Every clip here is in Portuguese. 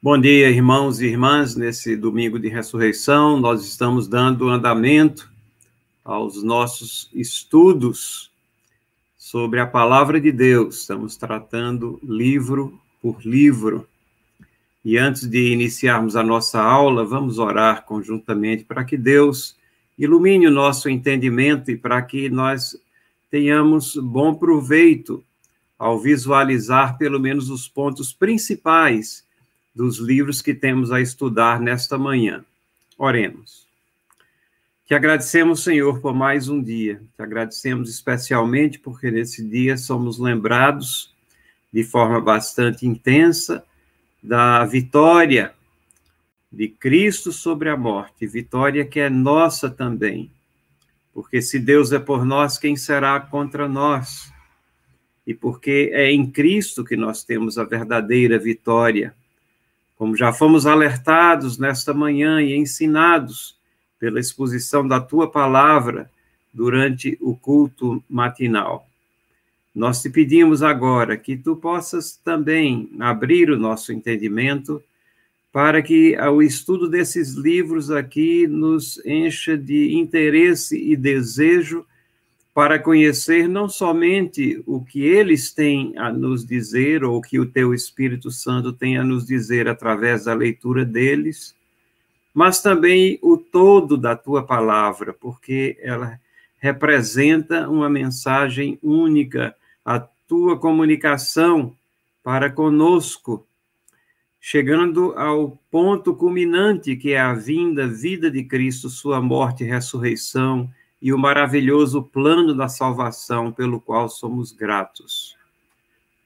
Bom dia, irmãos e irmãs. Nesse domingo de ressurreição, nós estamos dando andamento aos nossos estudos sobre a palavra de Deus. Estamos tratando livro por livro. E antes de iniciarmos a nossa aula, vamos orar conjuntamente para que Deus ilumine o nosso entendimento e para que nós tenhamos bom proveito ao visualizar pelo menos os pontos principais dos livros que temos a estudar nesta manhã. Oremos. Te agradecemos, Senhor, por mais um dia. Te agradecemos especialmente porque nesse dia somos lembrados de forma bastante intensa da vitória de Cristo sobre a morte, vitória que é nossa também. Porque se Deus é por nós, quem será contra nós? E porque é em Cristo que nós temos a verdadeira vitória como já fomos alertados nesta manhã e ensinados pela exposição da tua palavra durante o culto matinal. Nós te pedimos agora que tu possas também abrir o nosso entendimento para que o estudo desses livros aqui nos encha de interesse e desejo para conhecer não somente o que eles têm a nos dizer, ou o que o teu Espírito Santo tem a nos dizer através da leitura deles, mas também o todo da tua palavra, porque ela representa uma mensagem única, a tua comunicação para conosco, chegando ao ponto culminante que é a vinda, vida de Cristo, sua morte e ressurreição e o maravilhoso plano da salvação pelo qual somos gratos.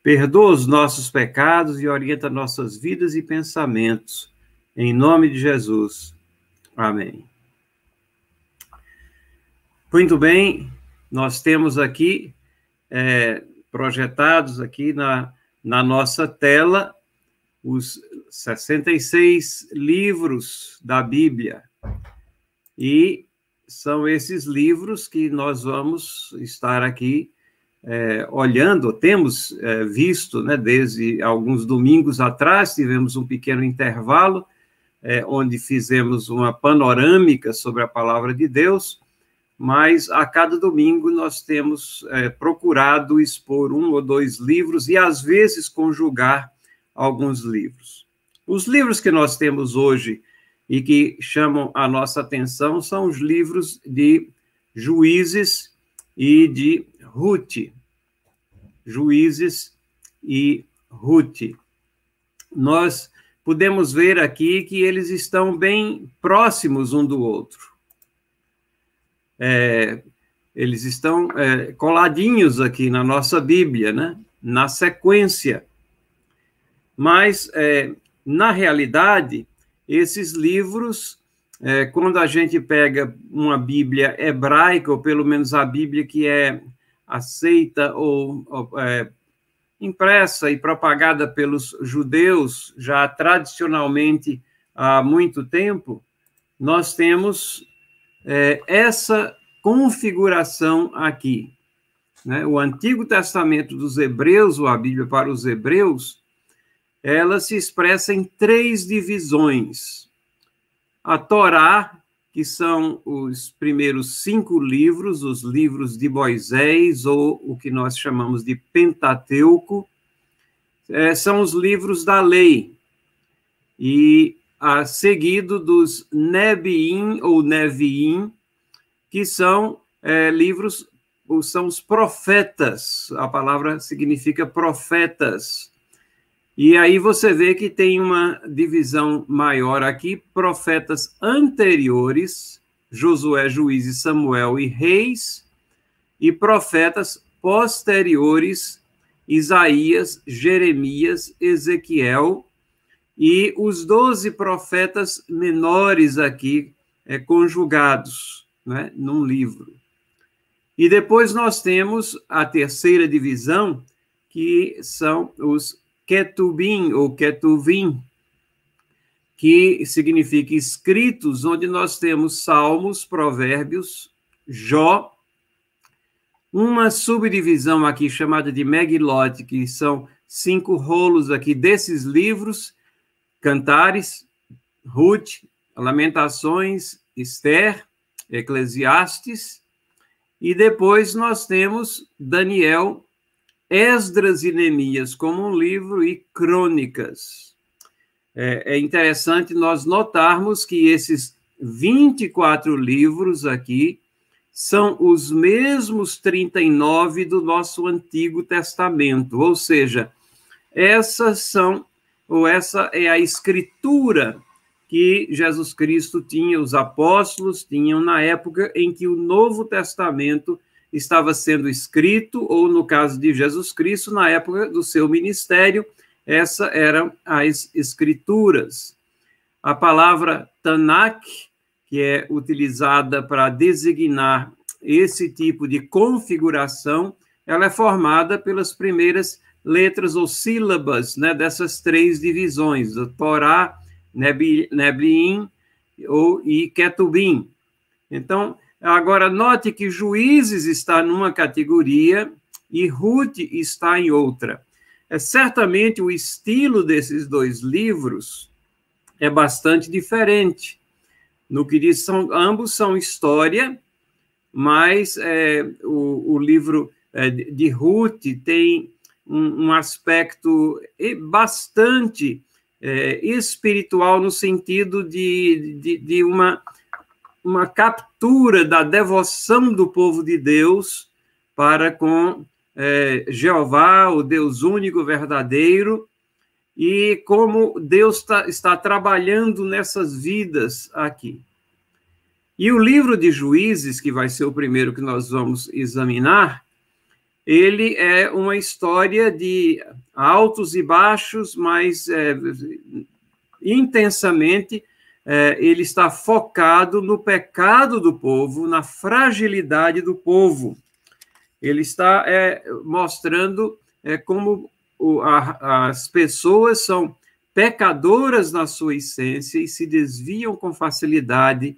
Perdoa os nossos pecados e orienta nossas vidas e pensamentos. Em nome de Jesus. Amém. Muito bem, nós temos aqui é, projetados aqui na, na nossa tela os 66 livros da Bíblia. E são esses livros que nós vamos estar aqui é, olhando, temos é, visto, né, desde alguns domingos atrás, tivemos um pequeno intervalo, é, onde fizemos uma panorâmica sobre a palavra de Deus, mas a cada domingo nós temos é, procurado expor um ou dois livros e, às vezes, conjugar alguns livros. Os livros que nós temos hoje e que chamam a nossa atenção são os livros de Juízes e de Ruth. Juízes e Ruth. Nós podemos ver aqui que eles estão bem próximos um do outro. É, eles estão é, coladinhos aqui na nossa Bíblia, né? na sequência. Mas, é, na realidade, esses livros, é, quando a gente pega uma Bíblia hebraica, ou pelo menos a Bíblia que é aceita ou, ou é, impressa e propagada pelos judeus já tradicionalmente há muito tempo, nós temos é, essa configuração aqui. Né? O Antigo Testamento dos Hebreus, ou a Bíblia para os Hebreus, ela se expressa em três divisões. A Torá, que são os primeiros cinco livros, os livros de Moisés, ou o que nós chamamos de Pentateuco, é, são os livros da lei. E a seguido dos Nebiim ou Neviim, que são é, livros, são os profetas, a palavra significa profetas, e aí você vê que tem uma divisão maior aqui, profetas anteriores, Josué, Juízes, Samuel e Reis, e profetas posteriores, Isaías, Jeremias, Ezequiel, e os doze profetas menores aqui é, conjugados né, num livro. E depois nós temos a terceira divisão, que são os Ketubim ou Ketuvim, que significa escritos, onde nós temos Salmos, Provérbios, Jó, uma subdivisão aqui chamada de Megilot, que são cinco rolos aqui desses livros, Cantares, Ruth, Lamentações, Esther, Eclesiastes, e depois nós temos Daniel, Esdras e Neemias como um livro e crônicas. É, é interessante nós notarmos que esses 24 livros aqui são os mesmos 39 do nosso Antigo Testamento, ou seja, essas são, ou essa é a escritura que Jesus Cristo tinha, os apóstolos tinham na época em que o Novo Testamento estava sendo escrito, ou no caso de Jesus Cristo, na época do seu ministério, essa eram as escrituras. A palavra Tanakh, que é utilizada para designar esse tipo de configuração, ela é formada pelas primeiras letras ou sílabas né, dessas três divisões, o Torá, Nebliim ou, e Ketubim. Então, agora note que Juízes está numa categoria e Ruth está em outra. É certamente o estilo desses dois livros é bastante diferente. No que diz, são, ambos são história, mas é, o, o, livro é, de Ruth tem um, um aspecto bastante é, espiritual no sentido de, de, de, uma, uma captura da devoção do povo de Deus para com é, Jeová, o Deus único, verdadeiro, e como Deus tá, está trabalhando nessas vidas aqui. E o livro de Juízes, que vai ser o primeiro que nós vamos examinar, ele é uma história de altos e baixos, mas é, intensamente é, ele está focado no pecado do povo, na fragilidade do povo. Ele está é, mostrando é, como o, a, as pessoas são pecadoras na sua essência e se desviam com facilidade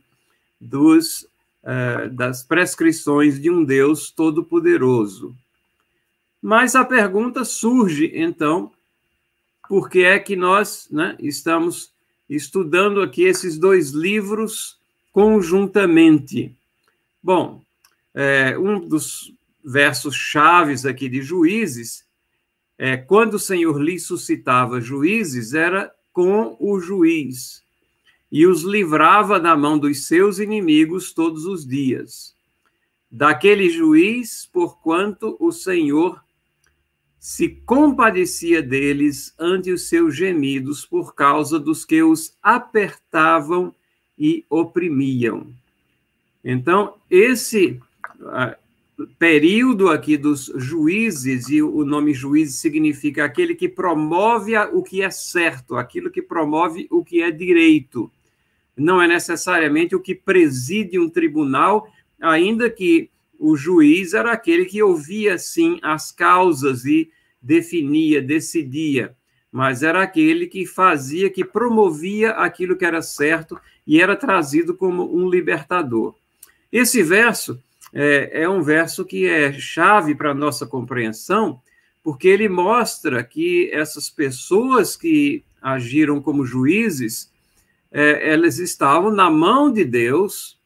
dos, é, das prescrições de um Deus todo-poderoso. Mas a pergunta surge, então, por que é que nós né, estamos estudando aqui esses dois livros conjuntamente? Bom, é, um dos versos chaves aqui de Juízes é quando o Senhor lhe suscitava juízes, era com o juiz e os livrava da mão dos seus inimigos todos os dias. Daquele juiz, porquanto o Senhor se compadecia deles ante os seus gemidos por causa dos que os apertavam e oprimiam. Então, esse uh, período aqui dos juízes, e o nome juiz significa aquele que promove o que é certo, aquilo que promove o que é direito. Não é necessariamente o que preside um tribunal, ainda que o juiz era aquele que ouvia, sim, as causas e definia, decidia, mas era aquele que fazia, que promovia aquilo que era certo e era trazido como um libertador. Esse verso é, é um verso que é chave para a nossa compreensão, porque ele mostra que essas pessoas que agiram como juízes, é, elas estavam na mão de Deus,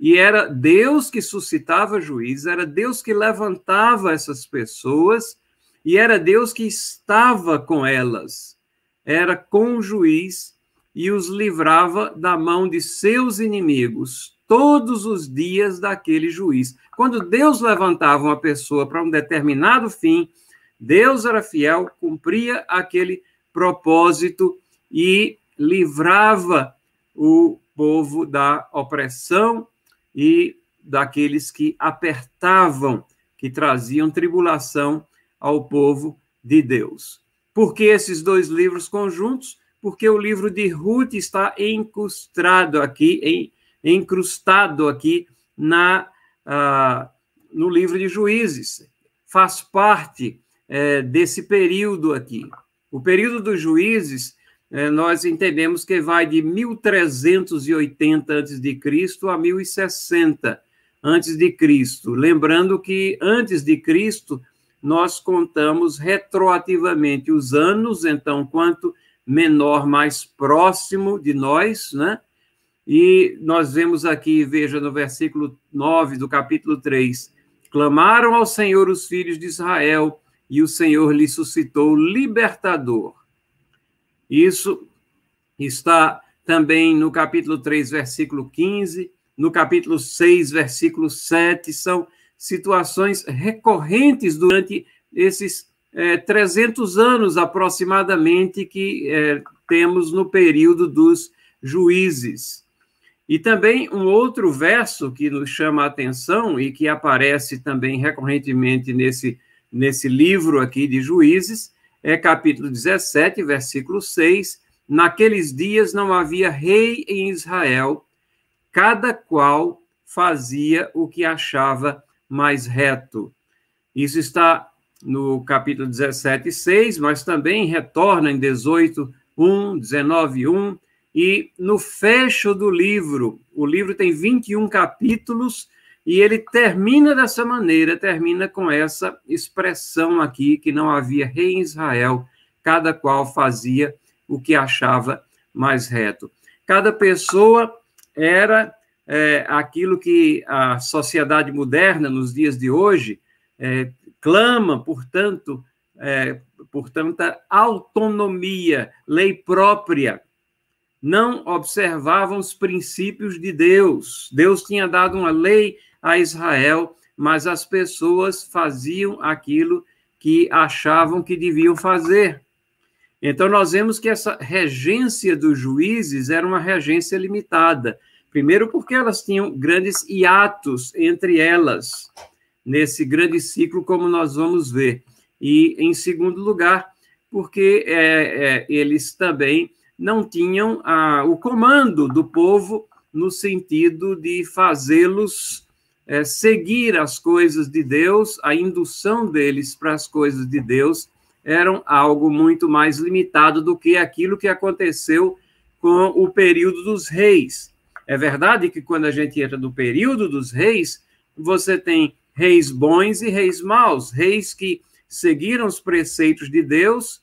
e era Deus que suscitava juízes, era Deus que levantava essas pessoas, e era Deus que estava com elas, era com o juiz e os livrava da mão de seus inimigos todos os dias daquele juiz. Quando Deus levantava uma pessoa para um determinado fim, Deus era fiel, cumpria aquele propósito e livrava o povo da opressão e daqueles que apertavam, que traziam tribulação ao povo de Deus. Por que esses dois livros conjuntos? Porque o livro de Ruth está encrustado aqui, encrustado aqui na, uh, no livro de Juízes. Faz parte é, desse período aqui. O período dos Juízes, é, nós entendemos que vai de 1380 a.C. a 1060 a.C. Lembrando que antes de Cristo nós contamos retroativamente os anos, então, quanto menor mais próximo de nós, né? E nós vemos aqui, veja no versículo 9 do capítulo 3, clamaram ao Senhor os filhos de Israel, e o Senhor lhe suscitou libertador. Isso está também no capítulo 3, versículo 15, no capítulo 6, versículo 7, são situações recorrentes durante esses é, 300 anos aproximadamente que é, temos no período dos juízes. E também um outro verso que nos chama a atenção e que aparece também recorrentemente nesse, nesse livro aqui de Juízes é capítulo 17, versículo 6. Naqueles dias não havia rei em Israel, cada qual fazia o que achava mais reto. Isso está no capítulo 17, 6, mas também retorna em 18, 1, 19, 1, e no fecho do livro, o livro tem 21 capítulos, e ele termina dessa maneira, termina com essa expressão aqui, que não havia rei em Israel, cada qual fazia o que achava mais reto. Cada pessoa era é, aquilo que a sociedade moderna, nos dias de hoje, é, clama, portanto, é, autonomia, lei própria. Não observavam os princípios de Deus. Deus tinha dado uma lei a Israel, mas as pessoas faziam aquilo que achavam que deviam fazer. Então, nós vemos que essa regência dos juízes era uma regência limitada. Primeiro, porque elas tinham grandes hiatos entre elas, nesse grande ciclo, como nós vamos ver. E, em segundo lugar, porque é, é, eles também não tinham a, o comando do povo no sentido de fazê-los é, seguir as coisas de Deus, a indução deles para as coisas de Deus eram algo muito mais limitado do que aquilo que aconteceu com o período dos reis. É verdade que quando a gente entra no período dos reis, você tem reis bons e reis maus, reis que seguiram os preceitos de Deus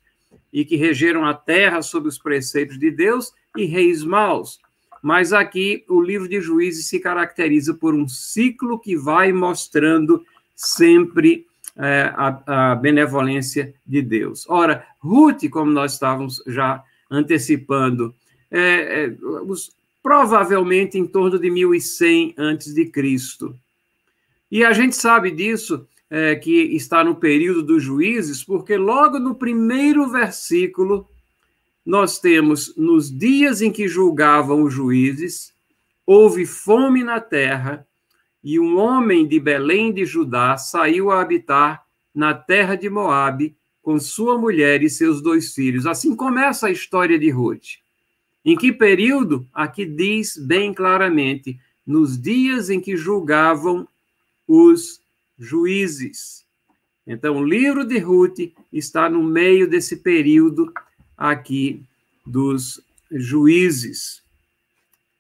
e que regeram a terra sob os preceitos de Deus, e reis maus. Mas aqui o livro de Juízes se caracteriza por um ciclo que vai mostrando sempre é, a, a benevolência de Deus. Ora, Ruth, como nós estávamos já antecipando, é, é, os, provavelmente em torno de 1100 antes de Cristo. E a gente sabe disso, é, que está no período dos juízes, porque logo no primeiro versículo nós temos nos dias em que julgavam os juízes, houve fome na terra, e um homem de Belém de Judá saiu a habitar na terra de Moabe com sua mulher e seus dois filhos. Assim começa a história de Ruth. Em que período? Aqui diz bem claramente: nos dias em que julgavam os juízes. Então, o livro de Ruth está no meio desse período aqui dos juízes.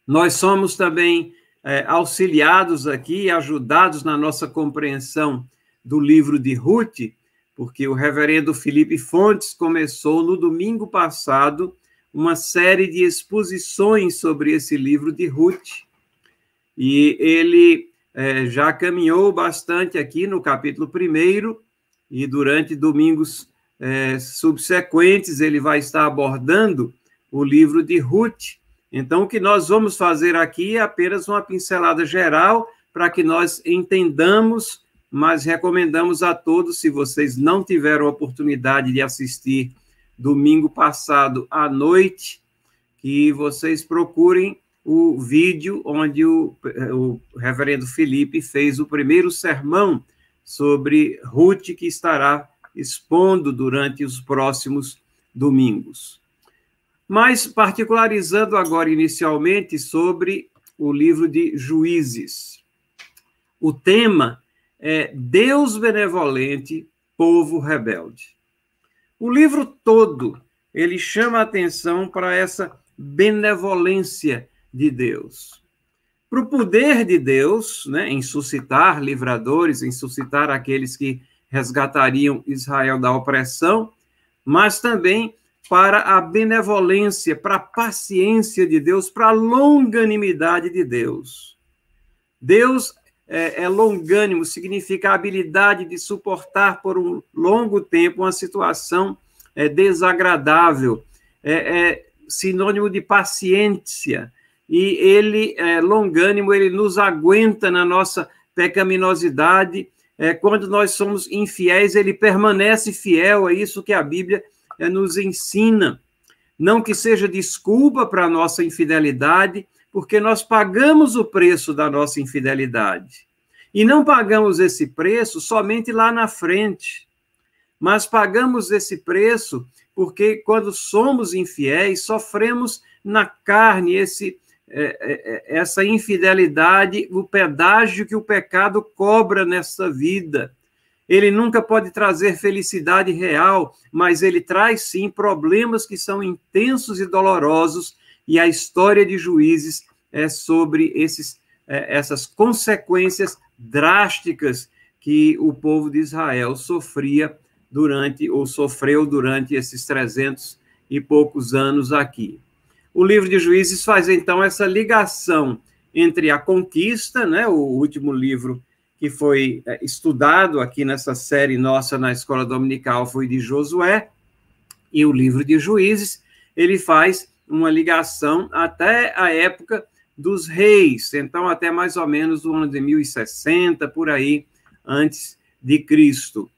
Nós somos também é, auxiliados aqui, ajudados na nossa compreensão do livro de Ruth, porque o reverendo Felipe Fontes começou no domingo passado uma série de exposições sobre esse livro de Ruth. E ele é, já caminhou bastante aqui no capítulo primeiro, e durante domingos é, subsequentes ele vai estar abordando o livro de Ruth. Então, o que nós vamos fazer aqui é apenas uma pincelada geral para que nós entendamos, mas recomendamos a todos, se vocês não tiveram oportunidade de assistir domingo passado à noite, que vocês procurem o vídeo onde o, o reverendo Felipe fez o primeiro sermão sobre Ruth, que estará expondo durante os próximos domingos. Mas particularizando agora inicialmente sobre o livro de Juízes. O tema é Deus benevolente, povo rebelde. O livro todo, ele chama a atenção para essa benevolência de Deus. Para o poder de Deus, né, em suscitar livradores, em suscitar aqueles que resgatariam Israel da opressão, mas também para a benevolência, para a paciência de Deus, para a longanimidade de Deus. Deus é, é, longânimo, significa a habilidade de suportar por um longo tempo uma situação é, desagradável, é, é sinônimo de paciência. E ele é longânimo, ele nos aguenta na nossa pecaminosidade. É, quando nós somos infiéis, ele permanece fiel, é isso que a Bíblia é, nos ensina. Não que seja desculpa para a nossa infidelidade, porque nós pagamos o preço da nossa infidelidade. E não pagamos esse preço somente lá na frente, mas pagamos esse preço porque quando somos infiéis, sofremos na carne esse é, é, é, essa infidelidade, o pedágio que o pecado cobra nessa vida. Ele nunca pode trazer felicidade real, mas ele traz sim problemas que são intensos e dolorosos, e a história de juízes é sobre esses, é, essas consequências drásticas que o povo de Israel sofria durante, ou sofreu durante esses 300 e poucos anos aqui. O livro de Juízes faz então essa ligação entre a conquista, né, o último livro que foi é, estudado aqui nessa série nossa na escola dominical foi de Josué, e o livro de Juízes, ele faz uma ligação até a época dos reis, então até mais ou menos o ano de 1060, por aí, antes de Cristo.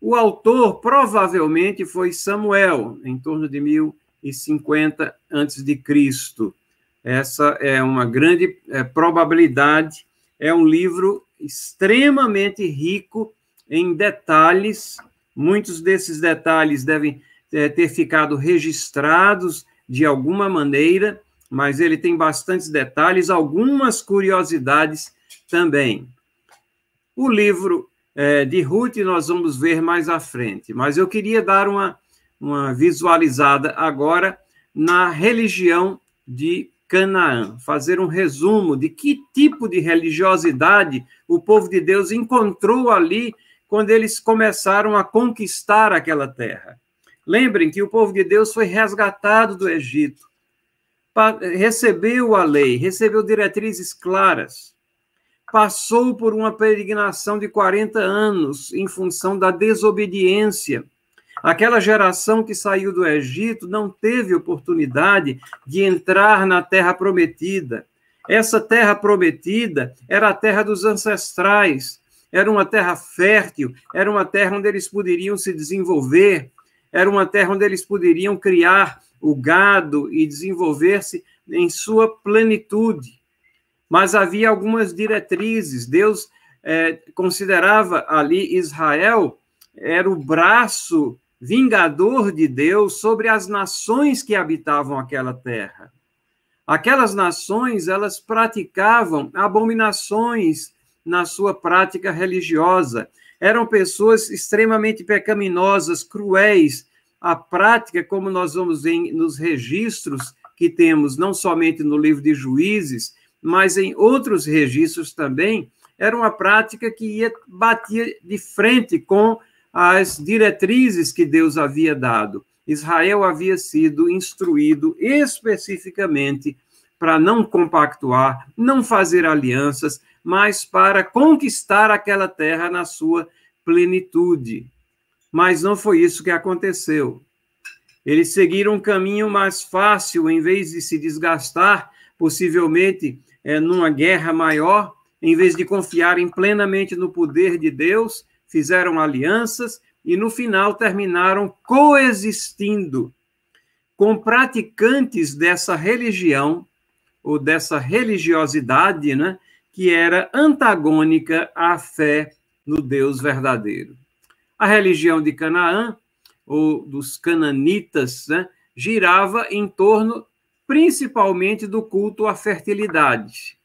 O autor provavelmente foi Samuel, em torno de 1050 antes de Cristo. Essa é uma grande é, probabilidade. É um livro extremamente rico em detalhes. Muitos desses detalhes devem é, ter ficado registrados de alguma maneira, mas ele tem bastantes detalhes, algumas curiosidades também. O livro é, de Ruth nós vamos ver mais à frente, mas eu queria dar uma, uma visualizada agora na religião de Canaã, fazer um resumo de que tipo de religiosidade o povo de Deus encontrou ali quando eles começaram a conquistar aquela terra. Lembrem que o povo de Deus foi resgatado do Egito, recebeu a lei, recebeu diretrizes claras, passou por uma peregrinação de 40 anos em função da desobediência Aquela geração que saiu do Egito não teve oportunidade de entrar na terra prometida. Essa terra prometida era a terra dos ancestrais, era uma terra fértil, era uma terra onde eles poderiam se desenvolver, era uma terra onde eles poderiam criar o gado e desenvolver-se em sua plenitude. Mas havia algumas diretrizes. Deus é, considerava ali Israel era o braço vingador de Deus sobre as nações que habitavam aquela terra. Aquelas nações, elas praticavam abominações na sua prática religiosa. Eram pessoas extremamente pecaminosas, cruéis. A prática, como nós vamos ver nos registros que temos, não somente no livro de Juízes, mas em outros registros também, era uma prática que ia batia de frente com as diretrizes que Deus havia dado. Israel havia sido instruído especificamente para não compactuar, não fazer alianças, mas para conquistar aquela terra na sua plenitude. Mas não foi isso que aconteceu. Eles seguiram um caminho mais fácil, em vez de se desgastar, possivelmente é, numa guerra maior, em vez de confiarem plenamente no poder de Deus, fizeram alianças e no final terminaram coexistindo com praticantes dessa religião ou dessa religiosidade, né, que era antagônica à fé no Deus verdadeiro. A religião de Canaã ou dos cananitas né, girava em torno principalmente do culto à fertilidade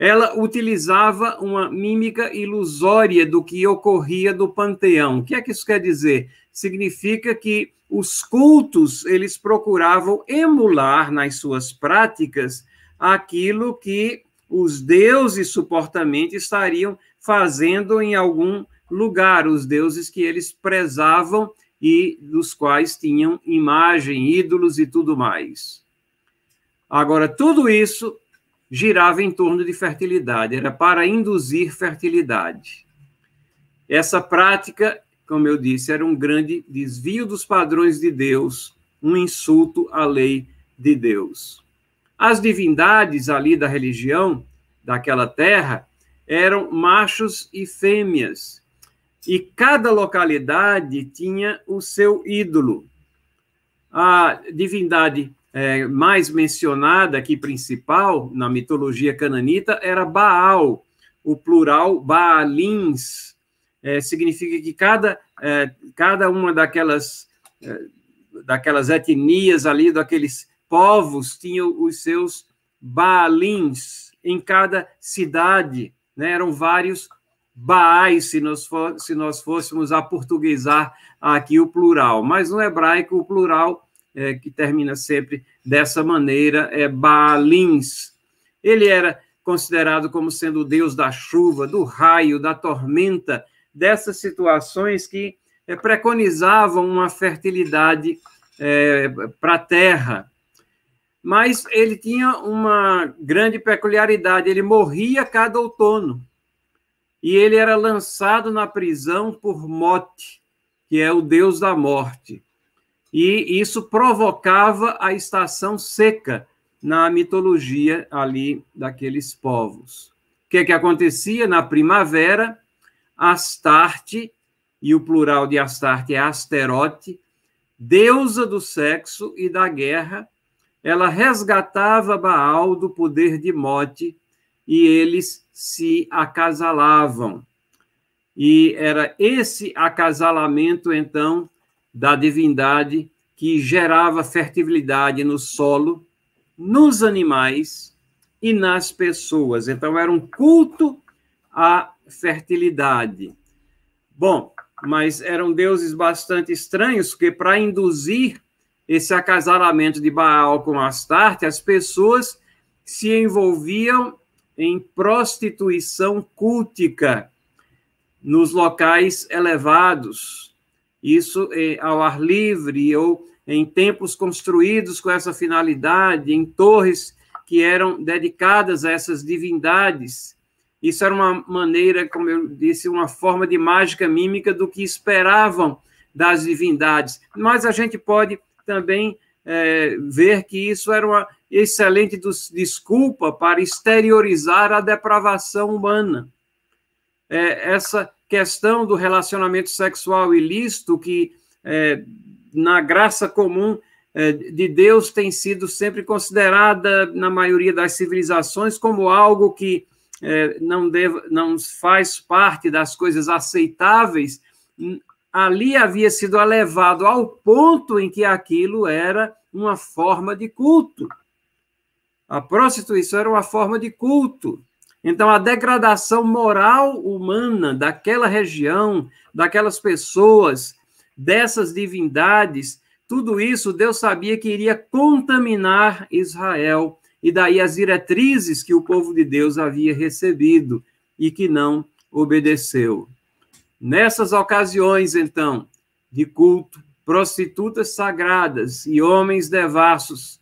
ela utilizava uma mímica ilusória do que ocorria do panteão. O que é que isso quer dizer? Significa que os cultos, eles procuravam emular nas suas práticas aquilo que os deuses supostamente estariam fazendo em algum lugar, os deuses que eles prezavam e dos quais tinham imagem, ídolos e tudo mais. Agora, tudo isso girava em torno de fertilidade, era para induzir fertilidade. Essa prática, como eu disse, era um grande desvio dos padrões de Deus, um insulto à lei de Deus. As divindades ali da religião, daquela terra, eram machos e fêmeas, e cada localidade tinha o seu ídolo. A divindade é, mais mencionada aqui, principal, na mitologia cananita, era Baal, o plural Baalins. É, significa que cada, é, cada uma daquelas, é, daquelas etnias ali, daqueles povos, tinha os seus Baalins em cada cidade. Né? Eram vários Baais, se nós, for, se nós fôssemos aportuguesar aqui o plural. Mas no hebraico, o plural, é, que termina sempre dessa maneira, é Baalins. Ele era considerado como sendo o deus da chuva, do raio, da tormenta, dessas situações que é, preconizavam uma fertilidade é, para a terra. Mas ele tinha uma grande peculiaridade, ele morria cada outono e ele era lançado na prisão por Mote, que é o deus da morte. E isso provocava a estação seca na mitologia ali daqueles povos. O que, é que acontecia? Na primavera, Astarte, e o plural de Astarte é Asterote, deusa do sexo e da guerra, ela resgatava Baal do poder de Mote e eles se acasalavam. E era esse acasalamento, então, da divindade que gerava fertilidade no solo, nos animais e nas pessoas. Então, era um culto à fertilidade. Bom, mas eram deuses bastante estranhos, porque para induzir esse acasalamento de Baal com Astarte, as pessoas se envolviam em prostituição cultica nos locais elevados, isso é, ao ar livre ou em templos construídos com essa finalidade, em torres que eram dedicadas a essas divindades. Isso era uma maneira, como eu disse, uma forma de mágica mímica do que esperavam das divindades. Mas a gente pode também é, ver que isso era uma excelente desculpa para exteriorizar a depravação humana. É, essa questão do relacionamento sexual ilícito, que é, na graça comum é, de Deus tem sido sempre considerada, na maioria das civilizações, como algo que é, não, deve, não faz parte das coisas aceitáveis, ali havia sido elevado ao ponto em que aquilo era uma forma de culto. A prostituição era uma forma de culto. Então, a degradação moral humana daquela região, daquelas pessoas, dessas divindades, tudo isso Deus sabia que iria contaminar Israel, e daí as diretrizes que o povo de Deus havia recebido e que não obedeceu. Nessas ocasiões, então, de culto, prostitutas sagradas e homens devassos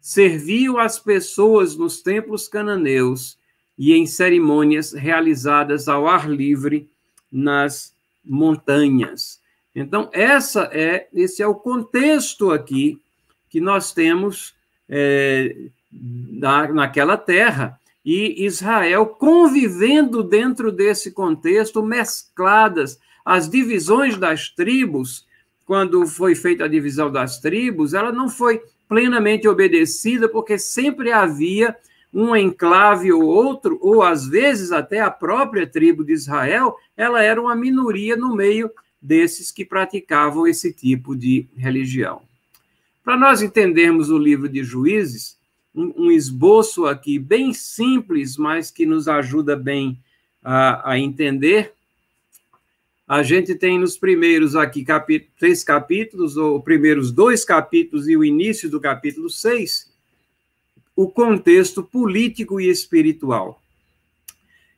serviam as pessoas nos templos cananeus e em cerimônias realizadas ao ar livre nas montanhas. Então, essa é esse é o contexto aqui que nós temos é, na, naquela terra e Israel convivendo dentro desse contexto, mescladas as divisões das tribos. Quando foi feita a divisão das tribos, ela não foi plenamente obedecida, porque sempre havia um enclave ou outro, ou às vezes até a própria tribo de Israel, ela era uma minoria no meio desses que praticavam esse tipo de religião. Para nós entendermos o livro de Juízes, um, esboço aqui bem simples, mas que nos ajuda bem a, a entender, a gente tem nos primeiros aqui três capítulos, ou primeiros dois capítulos e o início do capítulo seis, o contexto político e espiritual.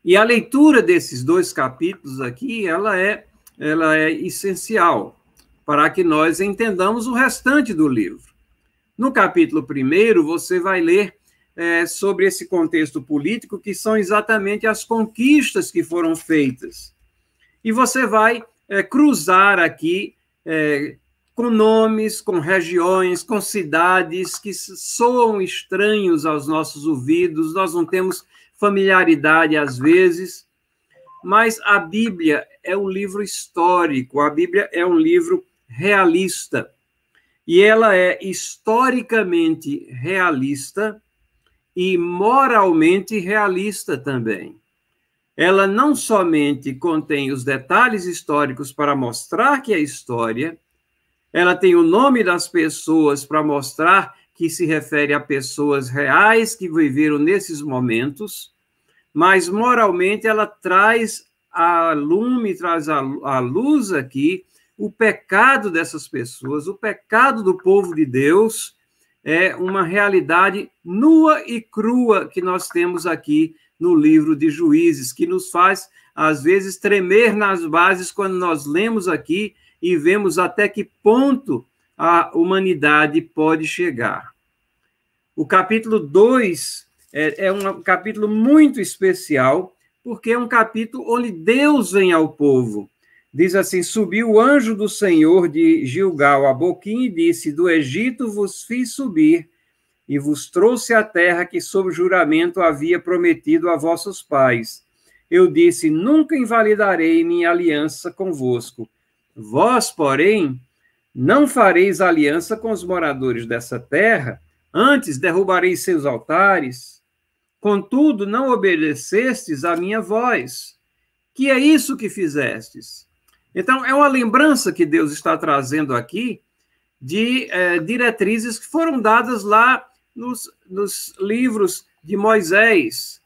E a leitura desses dois capítulos aqui, ela é, ela é essencial. para que nós entendamos o restante do livro. No capítulo 1, você vai ler é, sobre esse contexto político, que são exatamente as conquistas que foram feitas. E você vai é, cruzar aqui é, com nomes, com regiões, com cidades que soam estranhos aos nossos ouvidos, nós não temos familiaridade às vezes, mas a Bíblia é um livro histórico, a Bíblia é um livro realista. E ela é historicamente realista e moralmente realista também. Ela não somente contém os detalhes históricos para mostrar que é história, ela tem o nome das pessoas para mostrar que se refere a pessoas reais que viveram nesses momentos, mas moralmente ela traz a lume, traz a, a luz aqui o pecado dessas pessoas, o pecado do povo de Deus, é uma realidade nua e crua que nós temos aqui no livro de Juízes, que nos faz, às vezes, tremer nas bases quando nós lemos aqui e vemos até que ponto a humanidade pode chegar. O capítulo 2 é, é um capítulo muito especial, porque é um capítulo onde Deus vem ao povo. Diz assim: Subiu o anjo do Senhor de Gilgal a Boquim e disse: Do Egito vos fiz subir e vos trouxe a terra que, sob juramento, havia prometido a vossos pais. Eu disse: Nunca invalidarei minha aliança convosco. Vós, porém, não fareis aliança com os moradores dessa terra, antes derrubareis seus altares. Contudo, não obedecestes à minha voz. Que é isso que fizestes? Então, é uma lembrança que Deus está trazendo aqui de é, diretrizes que foram dadas lá nos, nos livros de Moisés,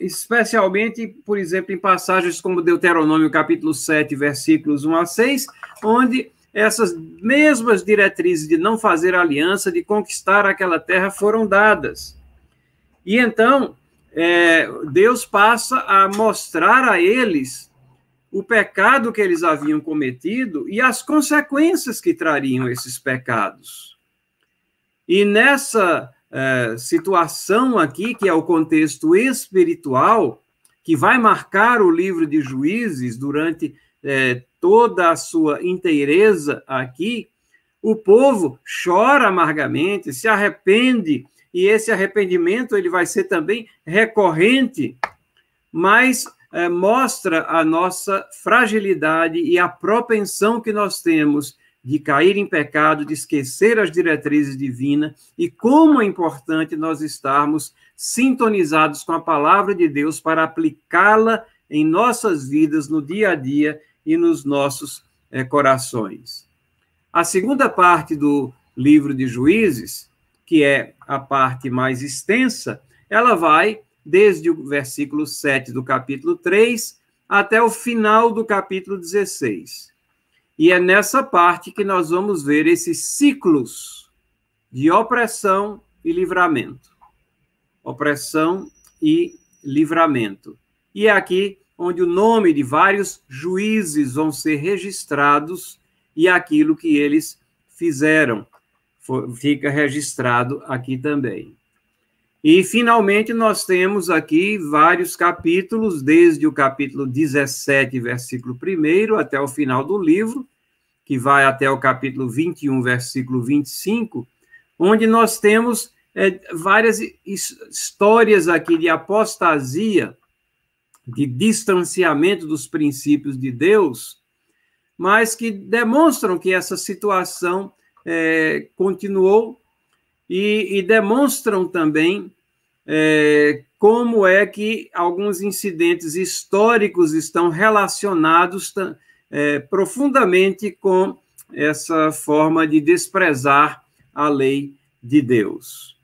especialmente, por exemplo, em passagens como Deuteronômio capítulo 7, versículos 1 a 6, onde essas mesmas diretrizes de não fazer aliança, de conquistar aquela terra, foram dadas. E então, é, Deus passa a mostrar a eles o pecado que eles haviam cometido e as consequências que trariam esses pecados. E nessa eh, situação aqui, que é o contexto espiritual, que vai marcar o livro de Juízes durante eh, toda a sua inteireza aqui, o povo chora amargamente, se arrepende, e esse arrependimento ele vai ser também recorrente, mas é, mostra a nossa fragilidade e a propensão que nós temos de cair em pecado, de esquecer as diretrizes divinas e como é importante nós estarmos sintonizados com a palavra de Deus para aplicá-la em nossas vidas, no dia a dia e nos nossos é, corações. A segunda parte do livro de Juízes, que é a parte mais extensa, ela vai desde o versículo 7 do capítulo 3 até o final do capítulo 16. E é nessa parte que nós vamos ver esses ciclos de opressão e livramento. Opressão e livramento. E é aqui onde o nome de vários juízes vão ser registrados e aquilo que eles fizeram fica registrado aqui também. E, finalmente, nós temos aqui vários capítulos, desde o capítulo 17, versículo 1, até o final do livro, que vai até o capítulo 21, versículo 25, onde nós temos é, várias histórias aqui de apostasia, de distanciamento dos princípios de Deus, mas que demonstram que essa situação é, continuou e, e demonstram também é, como é que alguns incidentes históricos estão relacionados é, profundamente com essa forma de desprezar a lei de Deus.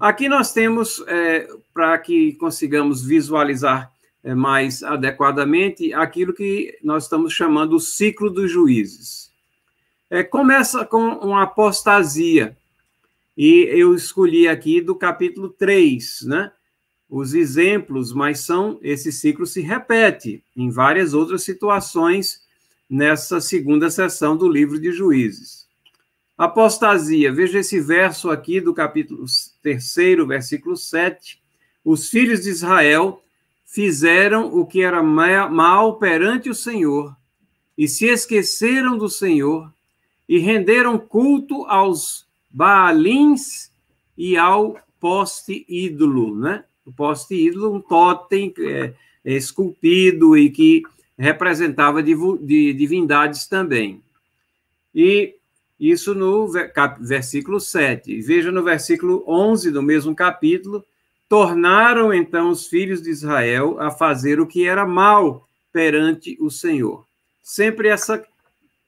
Aqui nós temos, é, para que consigamos visualizar é, mais adequadamente, aquilo que nós estamos chamando o ciclo dos juízes é, começa com uma apostasia. E eu escolhi aqui do capítulo 3, né? Os exemplos, mas são esse ciclo se repete em várias outras situações nessa segunda sessão do livro de Juízes. Apostasia, veja esse verso aqui do capítulo 3, versículo 7. Os filhos de Israel fizeram o que era mal perante o Senhor e se esqueceram do Senhor e renderam culto aos Baalins e ao poste ídolo, né? O poste ídolo, um totem é, é, esculpido e que representava divindades também. E isso no versículo 7. Veja no versículo 11 do mesmo capítulo: tornaram então os filhos de Israel a fazer o que era mal perante o Senhor. Sempre essa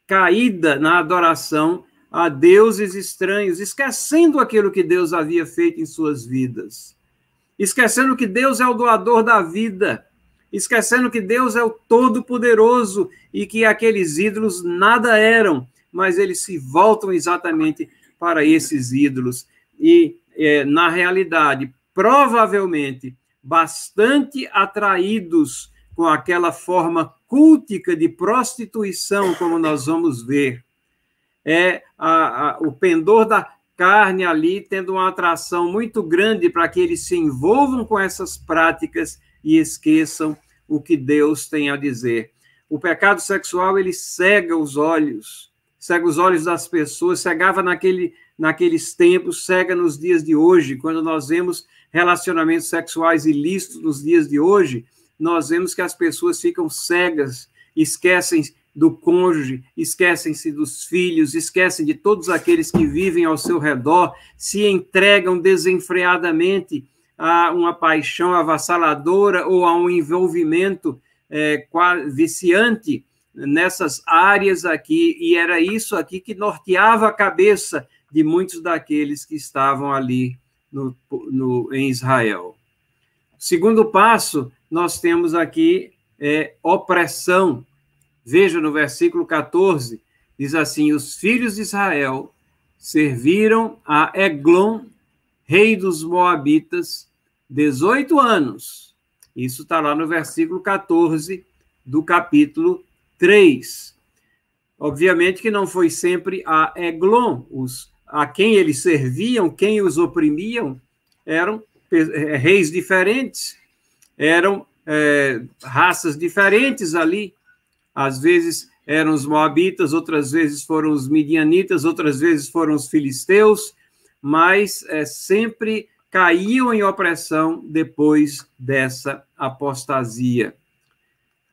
caída na adoração a deuses estranhos, esquecendo aquilo que Deus havia feito em suas vidas, esquecendo que Deus é o doador da vida, esquecendo que Deus é o Todo-Poderoso e que aqueles ídolos nada eram, mas eles se voltam exatamente para esses ídolos. E, é, na realidade, provavelmente, bastante atraídos com aquela forma cultica de prostituição, como nós vamos ver. É a, a, o pendor da carne ali tendo uma atração muito grande para que eles se envolvam com essas práticas e esqueçam o que Deus tem a dizer. O pecado sexual ele cega os olhos, cega os olhos das pessoas, cegava naquele, naqueles tempos, cega nos dias de hoje. Quando nós vemos relacionamentos sexuais ilícitos nos dias de hoje, nós vemos que as pessoas ficam cegas, esquecem do cônjuge, esquecem-se dos filhos, esquecem de todos aqueles que vivem ao seu redor, se entregam desenfreadamente a uma paixão avassaladora ou a um envolvimento é, viciante nessas áreas aqui, e era isso aqui que norteava a cabeça de muitos daqueles que estavam ali no, no, em Israel. Segundo passo, nós temos aqui é, opressão. Veja no versículo 14, diz assim: Os filhos de Israel serviram a Eglon, rei dos Moabitas, 18 anos. Isso está lá no versículo 14 do capítulo 3. Obviamente que não foi sempre a Eglon, os, a quem eles serviam, quem os oprimiam, eram reis diferentes, eram é, raças diferentes ali. Às vezes eram os moabitas, outras vezes foram os midianitas, outras vezes foram os filisteus, mas é, sempre caíam em opressão depois dessa apostasia.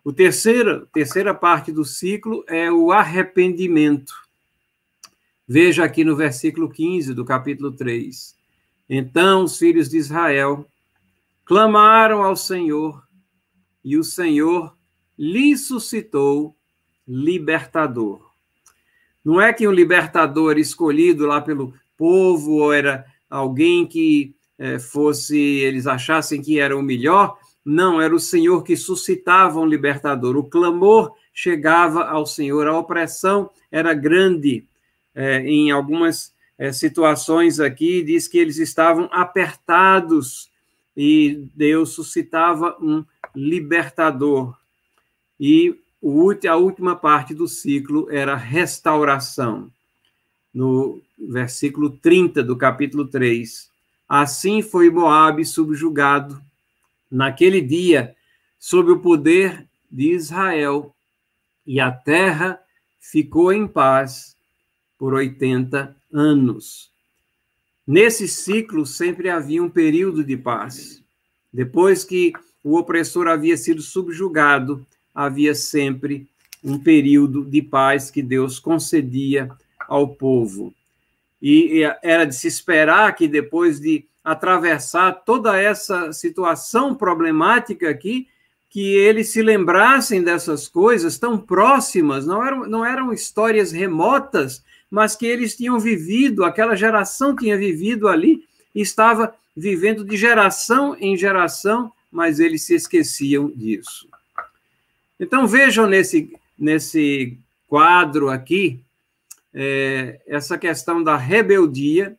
O terceira, terceira parte do ciclo é o arrependimento. Veja aqui no versículo 15 do capítulo 3. Então os filhos de Israel clamaram ao Senhor, e o Senhor lhe suscitou libertador. Não é que um libertador escolhido lá pelo povo ou era alguém que é, fosse, eles achassem que era o melhor. Não, era o Senhor que suscitava um libertador. O clamor chegava ao Senhor, a opressão era grande. É, em algumas é, situações aqui, diz que eles estavam apertados e Deus suscitava um libertador. E a última parte do ciclo era restauração. No versículo 30 do capítulo 3. Assim foi Moabe subjugado naquele dia sob o poder de Israel, e a terra ficou em paz por 80 anos. Nesse ciclo sempre havia um período de paz. Depois que o opressor havia sido subjugado, havia sempre um período de paz que Deus concedia ao povo. E era de se esperar que depois de atravessar toda essa situação problemática aqui, que eles se lembrassem dessas coisas tão próximas, não eram, não eram histórias remotas, mas que eles tinham vivido, aquela geração tinha vivido ali, estava vivendo de geração em geração, mas eles se esqueciam disso. Então vejam nesse, nesse quadro aqui, é, essa questão da rebeldia,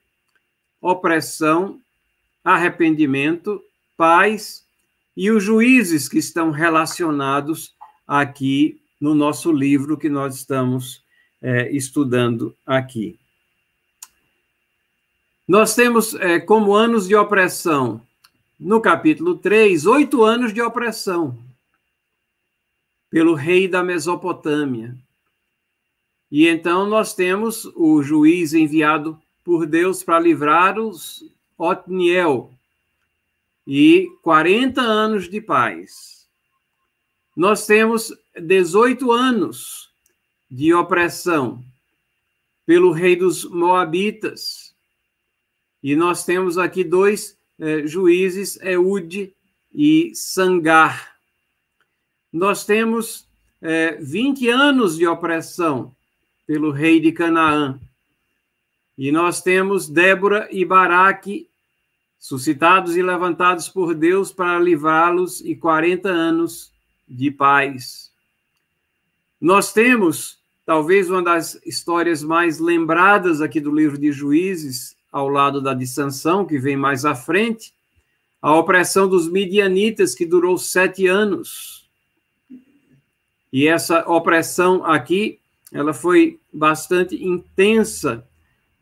opressão, arrependimento, paz e os juízes que estão relacionados aqui no nosso livro que nós estamos é, estudando aqui. Nós temos é, como anos de opressão, no capítulo 3, oito anos de opressão pelo rei da Mesopotâmia. E então nós temos o juiz enviado por Deus para livrar os Otniel e 40 anos de paz. Nós temos 18 anos de opressão pelo rei dos Moabitas. E nós temos aqui dois eh, juízes, Eude e Sangar. Nós temos eh, 20 anos de opressão pelo rei de Canaã. E nós temos Débora e Baraque suscitados e levantados por Deus para livrá-los e 40 anos de paz. Nós temos, talvez, uma das histórias mais lembradas aqui do livro de Juízes, ao lado da de Sansão, que vem mais à frente, a opressão dos midianitas, que durou sete anos. E essa opressão aqui ela foi bastante intensa,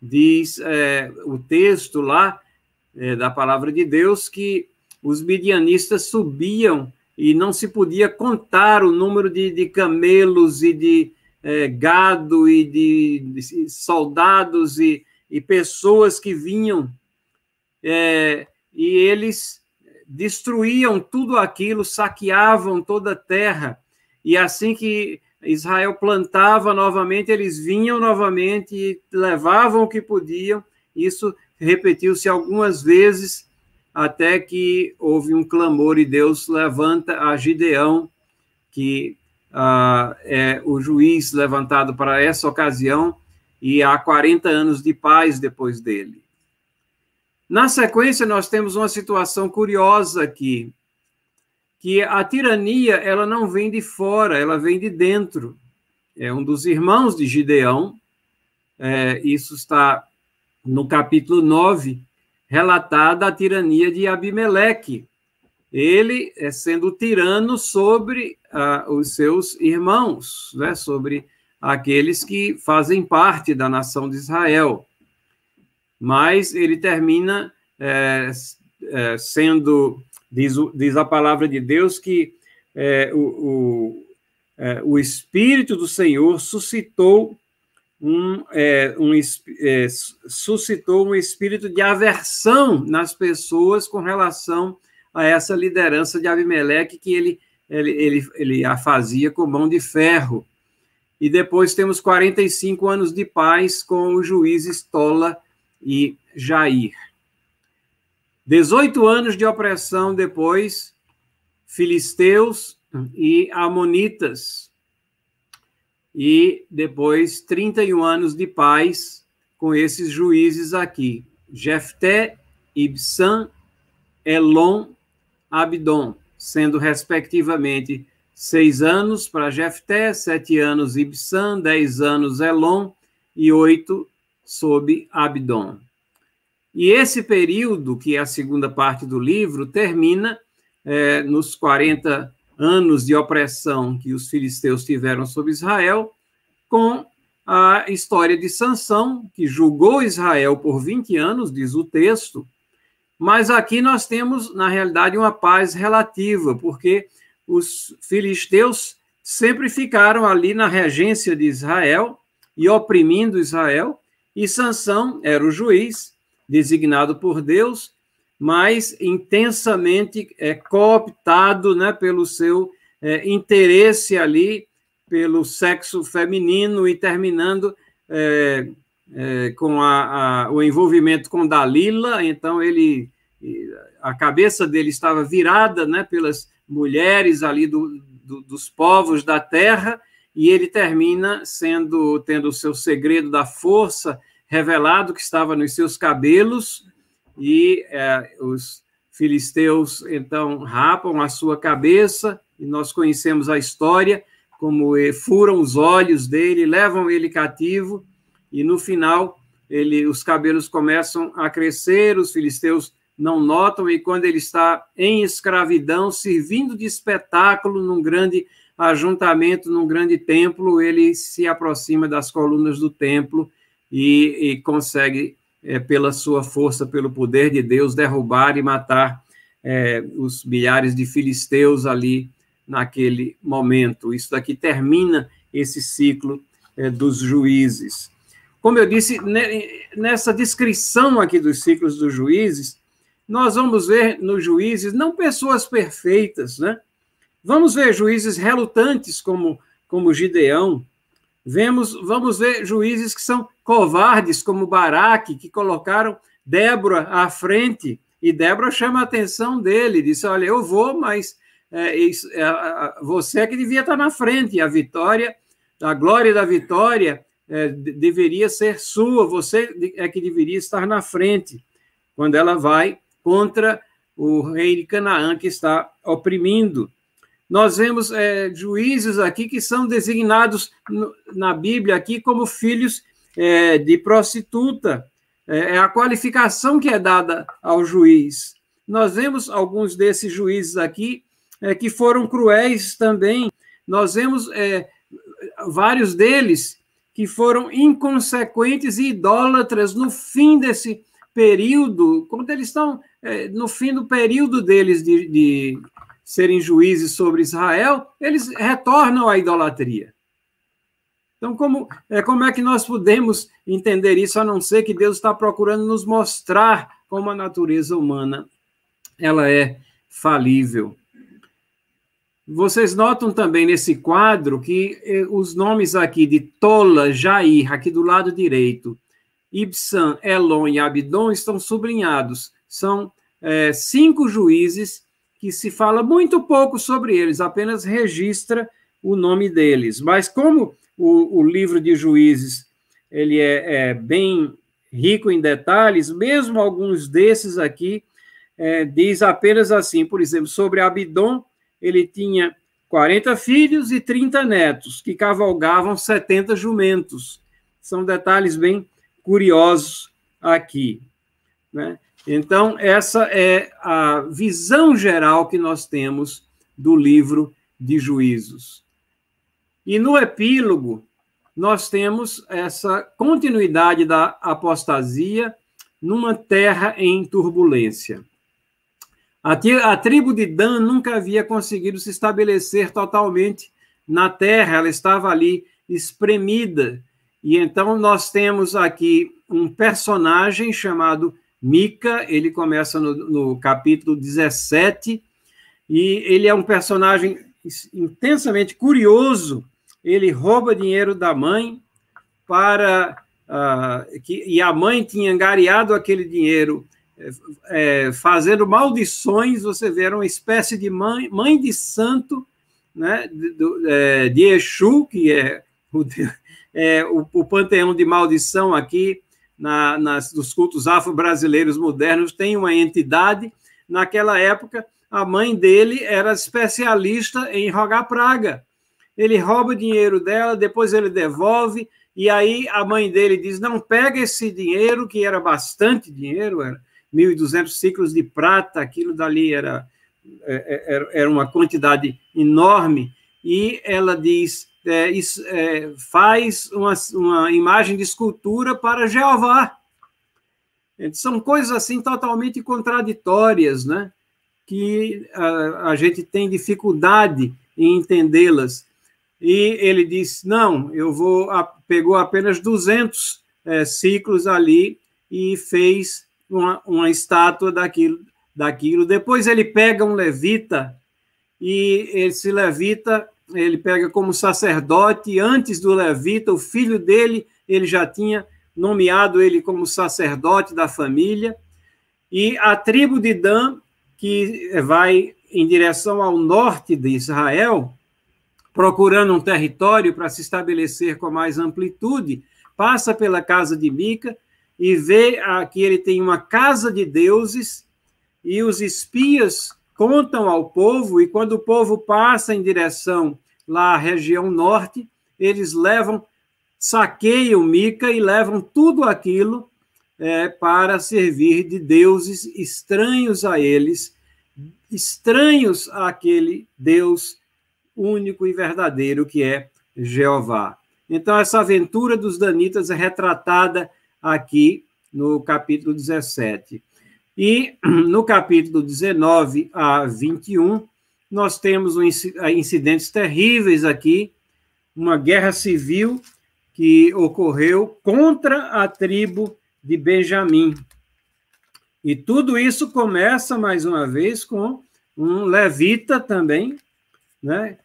diz é, o texto lá é, da palavra de Deus, que os midianistas subiam e não se podia contar o número de, de camelos e de é, gado e de, de soldados e, e, pessoas que vinham, é, e eles destruíam tudo aquilo, saqueavam toda a terra, e assim que Israel plantava novamente, eles vinham novamente e levavam o que podiam. Isso repetiu-se algumas vezes, até que houve um clamor e Deus levanta a Gideão, que uh, é o juiz levantado para essa ocasião, e há 40 anos de paz depois dele. Na sequência, nós temos uma situação curiosa aqui que a tirania ela não vem de fora, ela vem de dentro. É um dos irmãos de Gideão, é, isso está no capítulo 9, relatada a tirania de Abimeleque. Ele é sendo tirano sobre ah, os seus irmãos, né, sobre aqueles que fazem parte da nação de Israel. Mas ele termina é, é, sendo Diz, diz a palavra de Deus que é, o, o, o Espírito do Senhor suscitou um, é, um é, suscitou um espírito de aversão nas pessoas com relação a essa liderança de Abimeleque que ele, ele, ele, ele a fazia com mão de ferro. E depois temos 45 anos de paz com os juízes Tola e Jair. 18 anos de opressão depois, filisteus e amonitas. E depois 31 anos de paz com esses juízes aqui: Jefté, Ibsan, Elon, Abdon, sendo respectivamente seis anos para Jefté, sete anos Ibsan, dez anos Elon e oito sob Abdon. E esse período, que é a segunda parte do livro, termina é, nos 40 anos de opressão que os filisteus tiveram sobre Israel, com a história de Sansão, que julgou Israel por 20 anos, diz o texto, mas aqui nós temos, na realidade, uma paz relativa, porque os filisteus sempre ficaram ali na regência de Israel e oprimindo Israel, e Sansão era o juiz, designado por Deus, mas intensamente é, cooptado né, pelo seu é, interesse ali, pelo sexo feminino e terminando é, é, com a, a, o envolvimento com Dalila, então ele a cabeça dele estava virada né, pelas mulheres ali do, do, dos povos da terra, e ele termina sendo tendo o seu segredo da força revelado que estava nos seus cabelos, e é, os filisteus então rapam a sua cabeça, e nós conhecemos a história, como furam os olhos dele, levam ele cativo, e no final ele, os cabelos começam a crescer, os filisteus não notam, e quando ele está em escravidão, servindo de espetáculo num grande ajuntamento num grande templo, ele se aproxima das colunas do templo e, e consegue, é, pela sua força, pelo poder de Deus, derrubar e matar é, os milhares de filisteus ali naquele momento. Isso daqui termina esse ciclo é, dos juízes. Como eu disse, nessa descrição aqui dos ciclos dos juízes, nós vamos ver nos juízes não pessoas perfeitas, né? Vamos ver juízes relutantes como como Gideão. Vemos, vamos ver juízes que são covardes como Baraque, que colocaram Débora à frente e Débora chama a atenção dele, disse: Olha, eu vou, mas é, isso, é, você é que devia estar na frente, a vitória, a glória da vitória é, deveria ser sua, você é que deveria estar na frente, quando ela vai contra o rei de Canaã que está oprimindo. Nós vemos é, juízes aqui que são designados no, na Bíblia aqui como filhos é, de prostituta, é, é a qualificação que é dada ao juiz. Nós vemos alguns desses juízes aqui é, que foram cruéis também. Nós vemos é, vários deles que foram inconsequentes e idólatras no fim desse período, quando eles estão é, no fim do período deles de, de serem juízes sobre Israel, eles retornam à idolatria. Então, como é, como é que nós podemos entender isso, a não ser que Deus está procurando nos mostrar como a natureza humana ela é falível? Vocês notam também nesse quadro que eh, os nomes aqui de Tola, Jair, aqui do lado direito, Ibsan, Elon e Abdon estão sublinhados. São é, cinco juízes que se fala muito pouco sobre eles, apenas registra o nome deles. Mas como o, o livro de Juízes ele é, é, bem rico em detalhes, mesmo alguns desses aqui é, diz apenas assim, por exemplo, sobre Abidom, ele tinha 40 filhos e 30 netos, que cavalgavam 70 jumentos. São detalhes bem curiosos aqui. Né? Então, essa é a visão geral que nós temos do livro de Juízos. E no epílogo, nós temos essa continuidade da apostasia numa terra em turbulência. A, tribo de Dan nunca havia conseguido se estabelecer totalmente na terra, ela estava ali espremida. E então nós temos aqui um personagem chamado Mica, ele começa no, no capítulo 17, e ele é um personagem intensamente curioso, ele rouba dinheiro da mãe para uh, que e a mãe tinha angariado aquele dinheiro é, fazendo maldições. Você vê era uma espécie de mãe, mãe de santo, né, de, é, de Exu, que é o, é o, o, panteão de maldição aqui na, nas, dos cultos afro-brasileiros modernos tem uma entidade. Naquela época, a mãe dele era especialista em rogar praga ele rouba o dinheiro dela, depois ele devolve, e aí a mãe dele diz: não, pega esse dinheiro, que era bastante dinheiro, era 1.200 ciclos de prata, aquilo dali era, é, é, era, era uma quantidade enorme, e ela diz: é, é, faz uma, uma imagem de escultura para Jeová. São coisas assim totalmente contraditórias, né? que a, a gente tem dificuldade em entendê-las e ele disse: não, eu vou. Pegou apenas 200 é, ciclos ali e fez uma, uma estátua daquilo, daquilo. Depois ele pega um levita e esse levita ele pega como sacerdote. Antes do levita, o filho dele, ele já tinha nomeado ele como sacerdote da família. E a tribo de Dan, que vai em direção ao norte de Israel, procurando um território para se estabelecer com mais amplitude, passa pela casa de Mica e vê que ele tem uma casa de deuses e os espias contam ao povo e quando o povo passa em direção lá à região norte, eles levam, saqueiam Mica e levam tudo aquilo é, para servir de deuses estranhos a eles, estranhos àquele Deus único e verdadeiro que é Jeová. Então, essa aventura dos danitas é retratada aqui no capítulo 17. E no capítulo 19 a 21, nós temos incidentes terríveis aqui, uma guerra civil que ocorreu contra a tribo de Benjamim. E tudo isso começa, mais uma vez, com um levita também, né?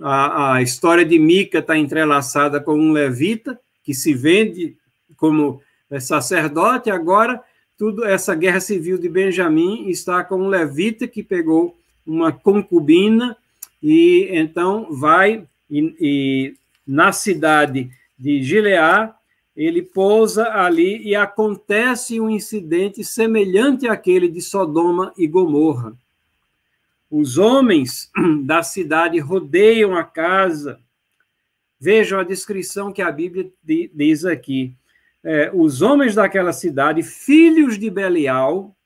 A, a história de Mica está entrelaçada com um levita que se vende como sacerdote. Agora, tudo essa guerra civil de Benjamim está com um levita que pegou uma concubina e então vai e, e na cidade de Gileá ele pousa ali e acontece um incidente semelhante àquele de Sodoma e Gomorra. Os homens da cidade rodeiam a casa. Vejam a descrição que a Bíblia diz aqui. É, os homens daquela cidade, filhos de Belial,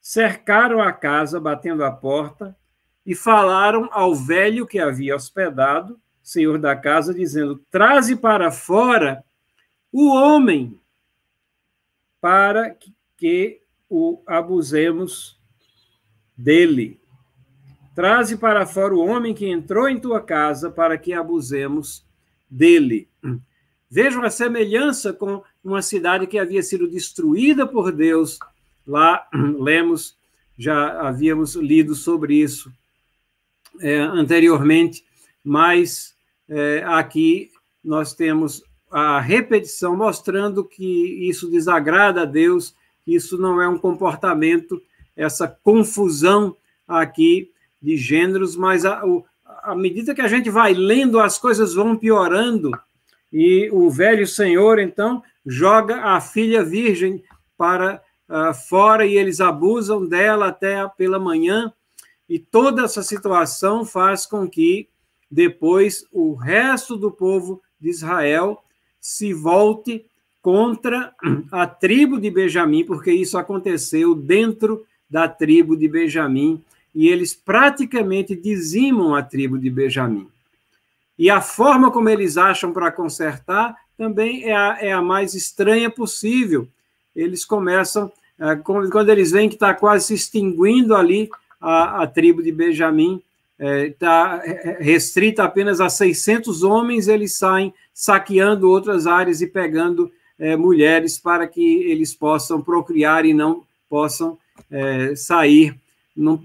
cercaram a casa, batendo a porta, e falaram ao velho que havia hospedado, senhor da casa, dizendo: Traze para fora o homem, para que o abusemos dele. Traze para fora o homem que entrou em tua casa, para que abusemos dele. Vejam a semelhança com uma cidade que havia sido destruída por Deus. Lá lemos, já havíamos lido sobre isso é, anteriormente, mas é, aqui nós temos a repetição mostrando que isso desagrada a Deus, isso não é um comportamento, essa confusão aqui de gêneros, mas à medida que a gente vai lendo, as coisas vão piorando, e o velho senhor, então, joga a filha virgem para uh, fora e eles abusam dela até pela manhã, e toda essa situação faz com que depois o resto do povo de Israel se volte contra a tribo de Benjamim, porque isso aconteceu dentro da tribo de Benjamim, e eles praticamente dizimam a tribo de Benjamim. E a forma como eles acham para consertar também é a, é a mais estranha possível. Eles começam, eh, quando eles veem que está quase se extinguindo ali a, a tribo de Benjamim, está é, restrita apenas a 600 homens, eles saem saqueando outras áreas e pegando é, mulheres para que eles possam procriar e não possam é, sair. Não,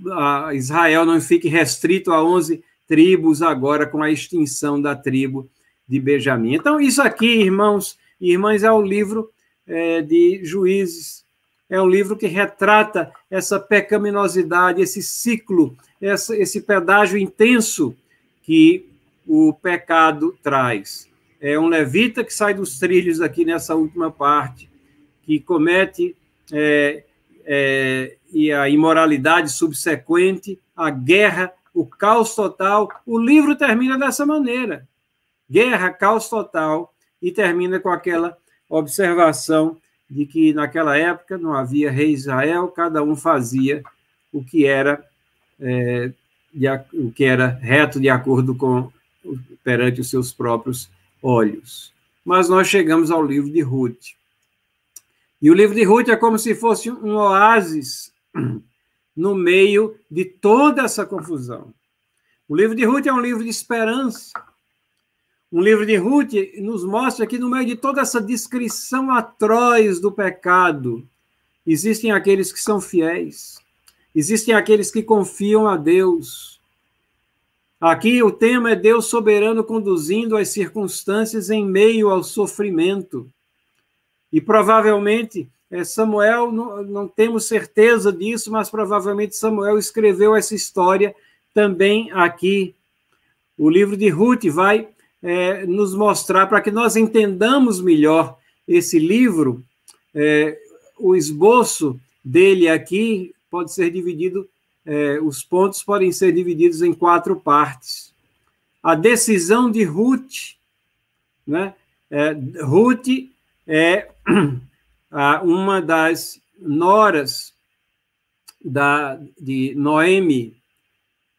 Israel não fique restrito a 11 tribos agora com a extinção da tribo de Benjamim. Então, isso aqui, irmãos e irmãs, é o livro é, de Juízes. É um livro que retrata essa pecaminosidade, esse ciclo, essa, esse pedágio intenso que o pecado traz é um levita que sai dos trilhos aqui nessa última parte, que comete é, é, e a imoralidade subsequente, a guerra, o caos total. O livro termina dessa maneira: guerra, caos total, e termina com aquela observação de que naquela época não havia rei Israel, cada um fazia o que era é, de, o que era reto de acordo com perante os seus próprios olhos. Mas nós chegamos ao livro de Ruth. E o livro de Ruth é como se fosse um oásis no meio de toda essa confusão. O livro de Ruth é um livro de esperança. Um livro de Ruth nos mostra que, no meio de toda essa descrição atroz do pecado, existem aqueles que são fiéis, existem aqueles que confiam a Deus, Aqui o tema é Deus soberano conduzindo as circunstâncias em meio ao sofrimento. E provavelmente Samuel, não, não temos certeza disso, mas provavelmente Samuel escreveu essa história também aqui. O livro de Ruth vai é, nos mostrar, para que nós entendamos melhor esse livro, é, o esboço dele aqui pode ser dividido é, os pontos podem ser divididos em quatro partes. A decisão de Ruth, né? É, Ruth é uma das noras da, de Noemi,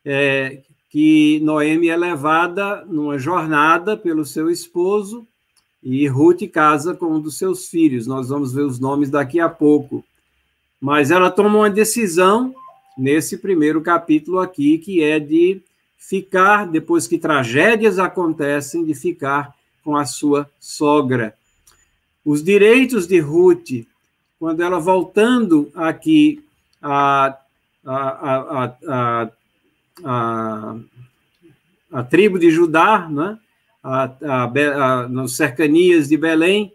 é, que Noemi é levada numa jornada pelo seu esposo e Ruth casa com um dos seus filhos. Nós vamos ver os nomes daqui a pouco. Mas ela toma uma decisão nesse primeiro capítulo aqui, que é de ficar, depois que tragédias acontecem, de ficar com a sua sogra. Os direitos de Ruth, quando ela voltando aqui a, a, a, a, a, tribo de Judá, né? a, nas cercanias de Belém,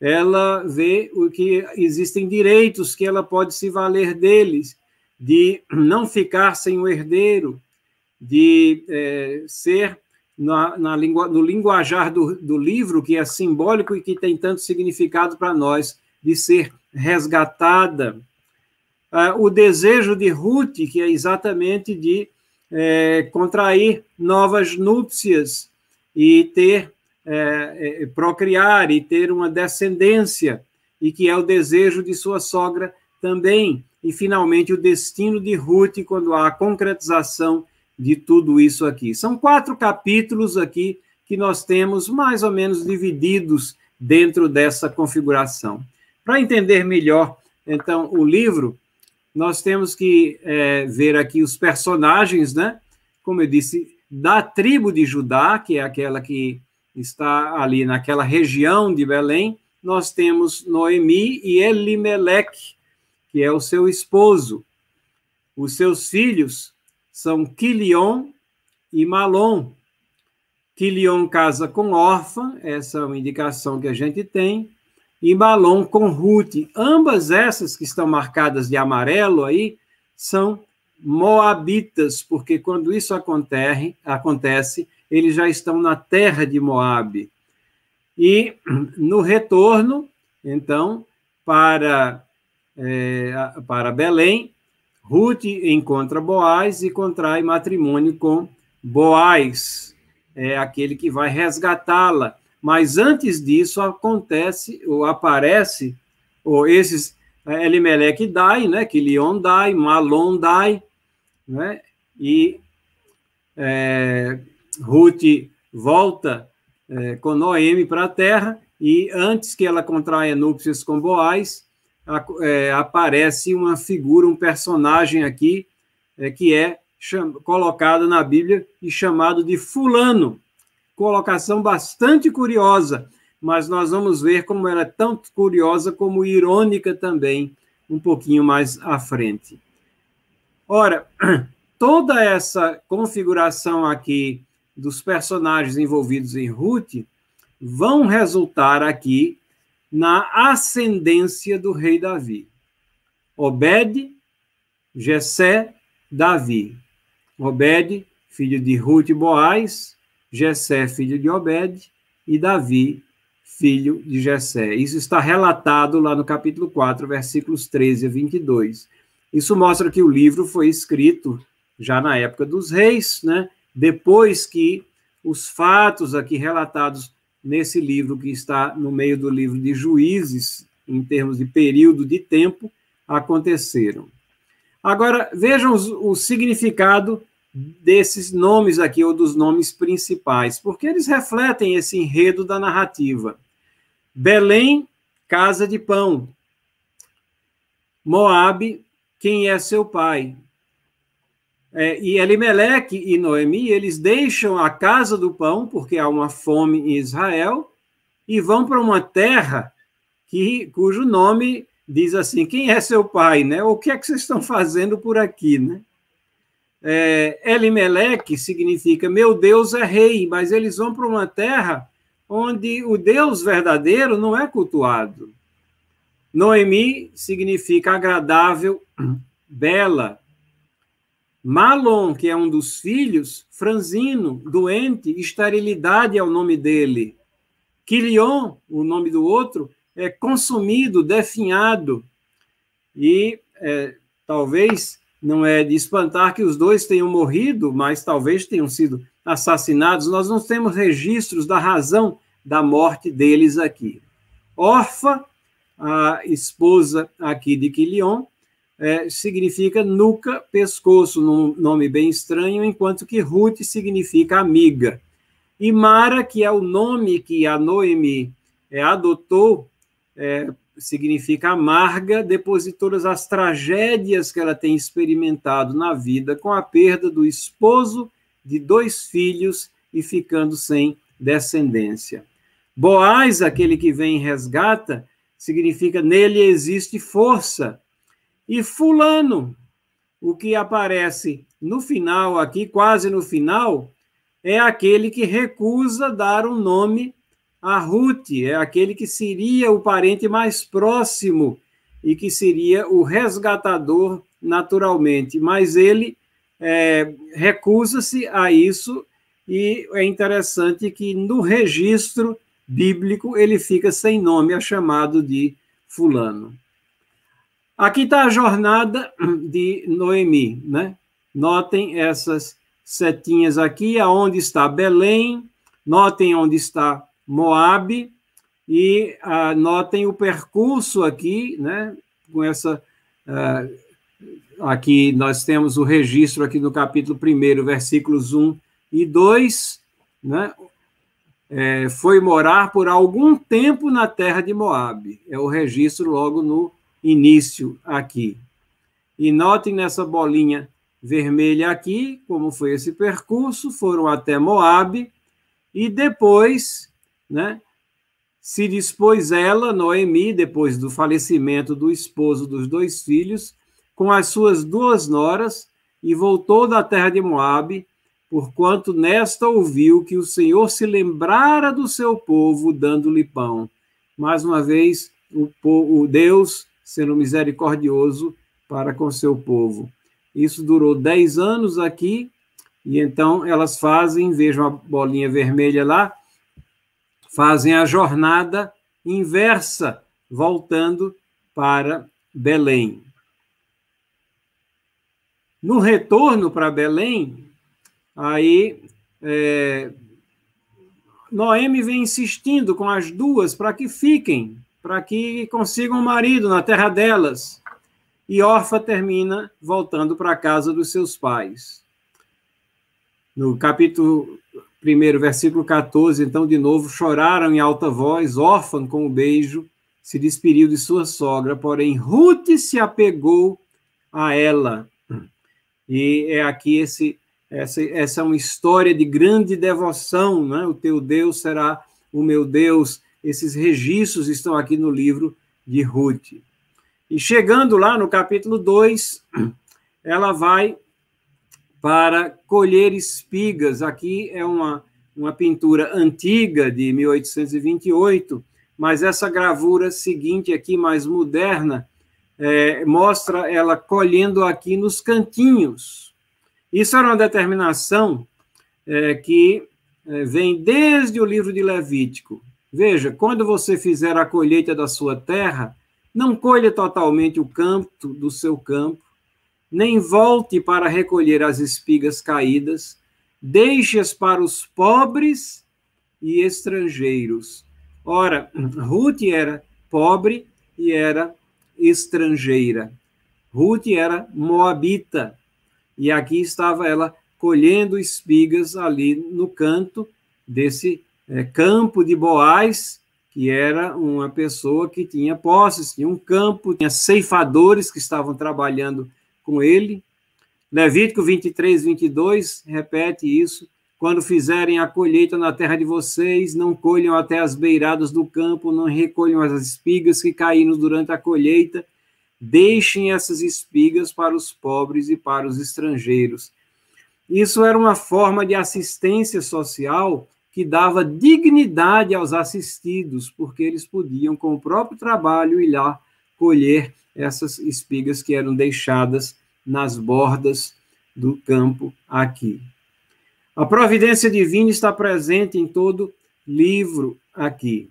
ela vê o que existem direitos que ela pode se valer deles, de não ficar sem o herdeiro, de é, ser na, na língua, no linguajar do, do livro, que é simbólico e que tem tanto significado para nós, de ser resgatada. Ah, o desejo de Ruth, que é exatamente de é, contrair novas núpcias e ter, é, é, procriar e ter uma descendência, e que é o desejo de sua sogra também. E, finalmente, o destino de Ruth, quando há a concretização de tudo isso aqui. São quatro capítulos aqui que nós temos mais ou menos divididos dentro dessa configuração. Para entender melhor, então, o livro, nós temos que é, ver aqui os personagens, né? Como eu disse, da tribo de Judá, que é aquela que está ali naquela região de Belém, nós temos Noemi e Elimeleque, que é o seu esposo. Os seus filhos são Quilion e Malom. Quilion casa com órfã, essa é uma indicação que a gente tem, e Malom com Ruth. Ambas essas que estão marcadas de amarelo aí são moabitas, porque quando isso acontece, acontece, eles já estão na terra de Moabe. E no retorno, então, para, é, para Belém, Ruth encontra Boaz e contrai matrimônio com Boaz, é aquele que vai resgatá-la. Mas antes disso acontece ou aparece ou esses é, Elimelech dai, né? Quilion dai, Malon dai, né? E é, Ruth volta é, com Noemi para a terra, e antes que ela contraia núpcias com Boaz, é, aparece uma figura, um personagem aqui, é, que é colocado na Bíblia e chamado de Fulano. Colocação bastante curiosa, mas nós vamos ver como ela é tão curiosa como irônica também, um pouquinho mais à frente. Ora, toda essa configuração aqui dos personagens envolvidos em Ruth vão resultar aqui na ascendência do rei Davi. Obed, Jessé, Davi. Obed, filho de Ruth e Boaz, Jessé, filho de Obed, e Davi, filho de Jessé. Isso está relatado lá no capítulo 4, versículos 13 a 22. Isso mostra que o livro foi escrito já na época dos reis, né? depois que os fatos aqui relatados nesse livro, que está no meio do livro de Juízes, em termos de período de tempo, aconteceram. Agora, vejam o significado desses nomes aqui, ou dos nomes principais, porque eles refletem esse enredo da narrativa. Belém, casa de pão. Moabe, quem é seu pai. É, e Elimeleque e Noemi, eles deixam a casa do pão, porque há uma fome em Israel, e vão para uma terra que, cujo nome diz assim: quem é seu pai, né? O que é que vocês estão fazendo por aqui, né? É, Elimeleque significa meu Deus é rei, mas eles vão para uma terra onde o Deus verdadeiro não é cultuado. Noemi significa agradável, bela. Malon, que é um dos filhos, franzino, doente, esterilidade é o nome dele. Quilion, o nome do outro, é consumido, definhado. E é, talvez não é de espantar que os dois tenham morrido, mas talvez tenham sido assassinados. Nós não temos registros da razão da morte deles aqui. Orfa a esposa aqui de Quilion, é, significa nuca, pescoço, num nome bem estranho, enquanto que Ruth significa amiga. E Mara, que é o nome que a Noemi é, adotou, é, significa amarga, depois de todas as tragédias que ela tem experimentado na vida, com a perda do esposo, de dois filhos e ficando sem descendência. Boaz, aquele que vem e resgata, significa nele existe força. E Fulano, o que aparece no final aqui, quase no final, é aquele que recusa dar um nome a Ruth, é aquele que seria o parente mais próximo e que seria o resgatador naturalmente, mas ele é, recusa-se a isso e é interessante que no registro bíblico ele fica sem nome, é chamado de fulano. Aqui está a jornada de Noemi, né? Notem essas setinhas aqui, aonde está Belém, notem onde está Moabe, e ah, notem o percurso aqui, né? Com essa. Ah, aqui nós temos o registro aqui no capítulo 1, versículos 1 e 2, né? É, foi morar por algum tempo na terra de Moabe. É o registro logo no início aqui. E notem nessa bolinha vermelha aqui, como foi esse percurso, foram até Moabe e depois, né, se dispôs ela, Noemi, depois do falecimento do esposo dos dois filhos, com as suas duas noras e voltou da terra de Moabe, porquanto nesta ouviu que o Senhor se lembrara do seu povo, dando-lhe pão. Mais uma vez, o, o Deus sendo misericordioso para com seu povo. Isso durou dez anos aqui, e então elas fazem, vejam a bolinha vermelha lá, fazem a jornada inversa, voltando para Belém. No retorno para Belém, aí é, Noemi vem insistindo com as duas para que fiquem, para que consigam um marido na terra delas. E Orfa termina voltando para a casa dos seus pais. No capítulo 1, versículo 14, então, de novo, choraram em alta voz, órfã com o beijo, se despediu de sua sogra, porém Ruth se apegou a ela. E é aqui esse, essa, essa é uma história de grande devoção, né? o teu Deus será o meu Deus, esses registros estão aqui no livro de Ruth. E chegando lá no capítulo 2, ela vai para colher espigas. Aqui é uma, uma pintura antiga de 1828, mas essa gravura seguinte aqui, mais moderna, é, mostra ela colhendo aqui nos cantinhos. Isso era uma determinação é, que é, vem desde o livro de Levítico. Veja, quando você fizer a colheita da sua terra, não colha totalmente o campo do seu campo, nem volte para recolher as espigas caídas, deixe-as para os pobres e estrangeiros. Ora, Ruth era pobre e era estrangeira. Ruth era moabita, e aqui estava ela colhendo espigas ali no canto desse é, campo de Boaz, que era uma pessoa que tinha posses, tinha um campo, tinha ceifadores que estavam trabalhando com ele. Levítico 23, 22 repete isso. Quando fizerem a colheita na terra de vocês, não colham até as beiradas do campo, não recolham as espigas que caíram durante a colheita. Deixem essas espigas para os pobres e para os estrangeiros. Isso era uma forma de assistência social que dava dignidade aos assistidos, porque eles podiam, com o próprio trabalho, ir lá colher essas espigas que eram deixadas nas bordas do campo aqui. A providência divina está presente em todo livro aqui.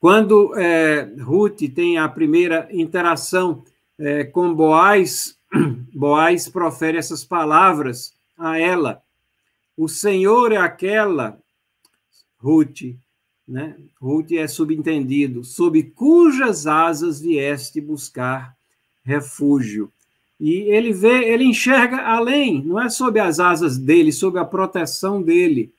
Quando é, Ruth tem a primeira interação é, com Boaz, Boaz profere essas palavras a ela. O Senhor é aquela, Ruth, né? Ruth é subentendido, sob cujas asas vieste buscar refúgio. E ele vê, ele enxerga além, não é sob as asas dele, sob a proteção dele,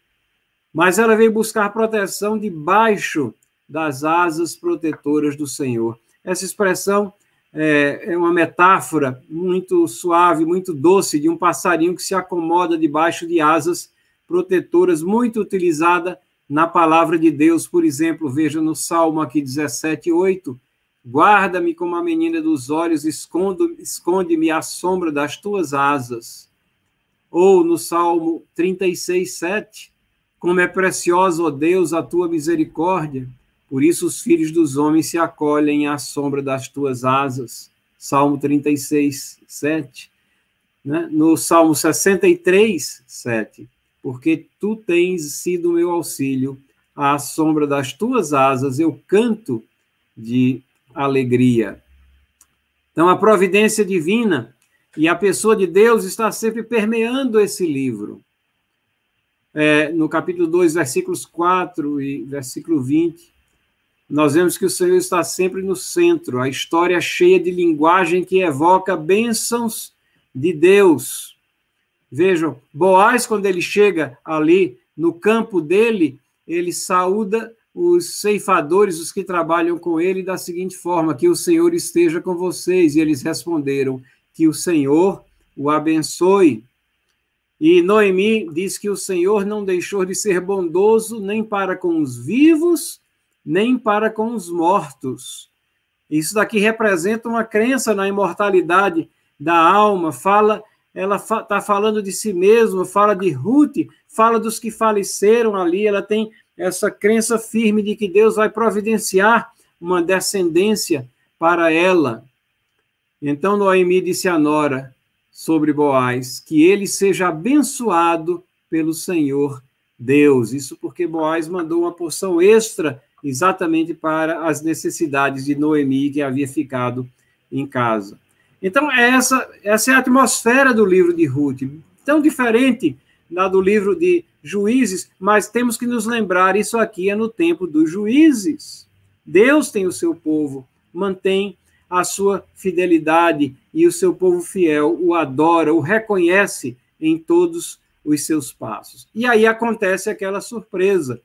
mas ela veio buscar proteção debaixo das asas protetoras do Senhor. Essa expressão é, é uma metáfora muito suave, muito doce de um passarinho que se acomoda debaixo de asas protetoras, muito utilizada na palavra de Deus. Por exemplo, veja no Salmo aqui 17, 8. Guarda-me como a menina dos olhos, esconde-me à sombra das tuas asas. Ou no Salmo 36, 7. Como é preciosa, ó Deus, a tua misericórdia. Por isso os filhos dos homens se acolhem à sombra das tuas asas. Salmo 36, 7. Né? No Salmo 63, 7. Porque tu tens sido meu auxílio, à sombra das tuas asas eu canto de alegria. Então, a providência divina e a pessoa de Deus está sempre permeando esse livro. É, no capítulo 2, versículos 4 e versículo 20, nós vemos que o Senhor está sempre no centro, a história cheia de linguagem que evoca bênçãos de Deus. Vejam, Boaz, quando ele chega ali no campo dele, ele saúda os ceifadores, os que trabalham com ele, da seguinte forma: que o Senhor esteja com vocês. E eles responderam: que o Senhor o abençoe. E Noemi diz que o Senhor não deixou de ser bondoso nem para com os vivos, nem para com os mortos. Isso daqui representa uma crença na imortalidade da alma, fala, ela está falando de si mesma, fala de Ruth, fala dos que faleceram ali, ela tem essa crença firme de que Deus vai providenciar uma descendência para ela. Então Noemi disse a Nora sobre Boaz que ele seja abençoado pelo Senhor Deus. Isso porque Boaz mandou uma porção extra exatamente para as necessidades de Noemi, que havia ficado em casa. Então, essa, essa é a atmosfera do livro de Ruth, tão diferente da do livro de Juízes, mas temos que nos lembrar, isso aqui é no tempo dos juízes. Deus tem o seu povo, mantém a sua fidelidade e o seu povo fiel o adora, o reconhece em todos os seus passos. E aí acontece aquela surpresa,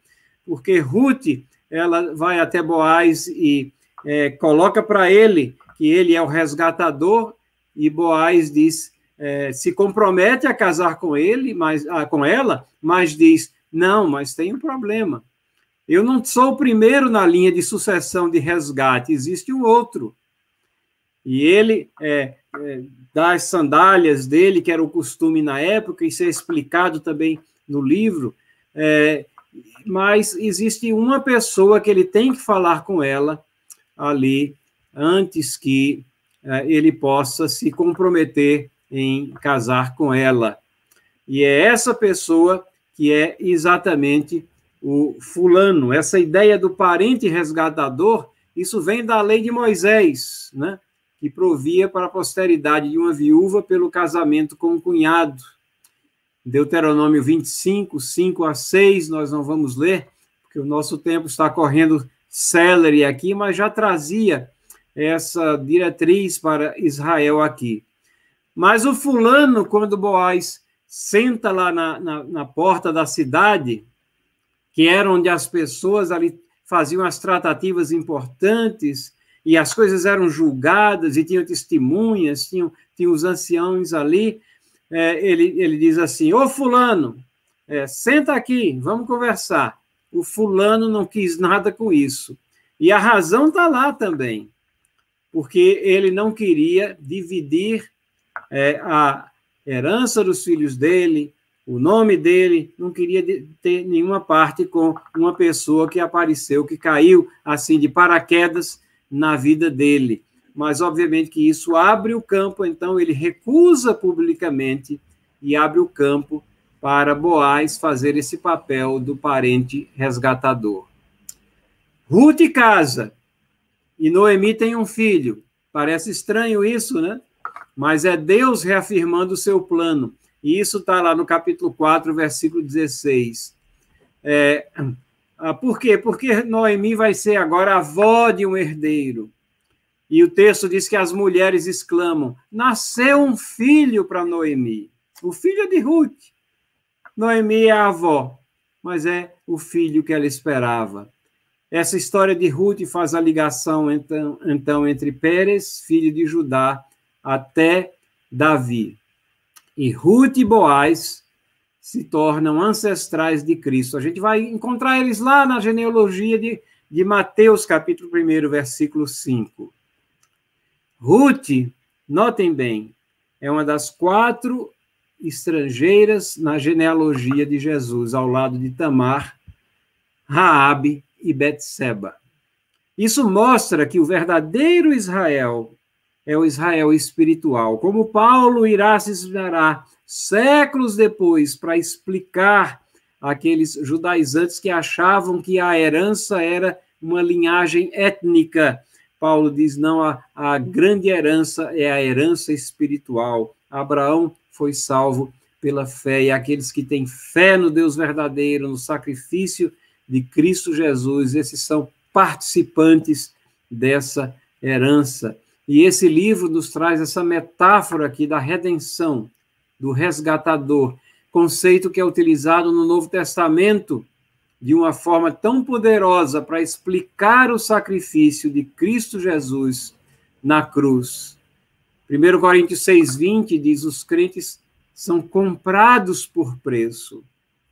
porque Ruth ela vai até Boaz e é, coloca para ele que ele é o resgatador, e Boaz diz, é, se compromete a casar com ele, mas ah, com ela, mas diz, não, mas tem um problema. Eu não sou o primeiro na linha de sucessão de resgate, existe um outro. E ele é, é, dá as sandálias dele, que era o costume na época, isso é explicado também no livro, é, mas existe uma pessoa que ele tem que falar com ela ali antes que uh, ele possa se comprometer em casar com ela. E é essa pessoa que é exatamente o fulano. Essa ideia do parente resgatador, isso vem da lei de Moisés, né? que provia para a posteridade de uma viúva pelo casamento com um cunhado. Deuteronômio 25, 5 a 6, nós não vamos ler, porque o nosso tempo está correndo celery aqui, mas já trazia essa diretriz para Israel aqui. Mas o fulano, quando Boaz senta lá na, na, na porta da cidade, que era onde as pessoas ali faziam as tratativas importantes, e as coisas eram julgadas, e tinham testemunhas, tinham, tinham os anciãos ali, é, ele, ele diz assim: Ô Fulano, é, senta aqui, vamos conversar. O Fulano não quis nada com isso. E a razão está lá também, porque ele não queria dividir é, a herança dos filhos dele, o nome dele, não queria ter nenhuma parte com uma pessoa que apareceu, que caiu assim de paraquedas na vida dele mas obviamente que isso abre o campo, então ele recusa publicamente e abre o campo para Boaz fazer esse papel do parente resgatador. Ruth casa e Noemi tem um filho. Parece estranho isso, né? Mas é Deus reafirmando o seu plano. E isso está lá no capítulo 4, versículo 16. É, ah, por quê? Porque Noemi vai ser agora avó de um herdeiro. E o texto diz que as mulheres exclamam: Nasceu um filho para Noemi. O filho de Ruth. Noemi é a avó, mas é o filho que ela esperava. Essa história de Ruth faz a ligação, então, então entre Pérez, filho de Judá, até Davi. E Ruth e Boaz se tornam ancestrais de Cristo. A gente vai encontrar eles lá na genealogia de, de Mateus, capítulo 1, versículo 5. Ruth, notem bem, é uma das quatro estrangeiras na genealogia de Jesus, ao lado de Tamar, Raabe e Betseba. Isso mostra que o verdadeiro Israel é o Israel espiritual. Como Paulo irá se esmerar séculos depois para explicar aqueles judaizantes que achavam que a herança era uma linhagem étnica. Paulo diz: não, a, a grande herança é a herança espiritual. Abraão foi salvo pela fé, e aqueles que têm fé no Deus verdadeiro, no sacrifício de Cristo Jesus, esses são participantes dessa herança. E esse livro nos traz essa metáfora aqui da redenção, do resgatador, conceito que é utilizado no Novo Testamento de uma forma tão poderosa para explicar o sacrifício de Cristo Jesus na cruz. 1 Coríntios 6,20 diz: os crentes são comprados por preço.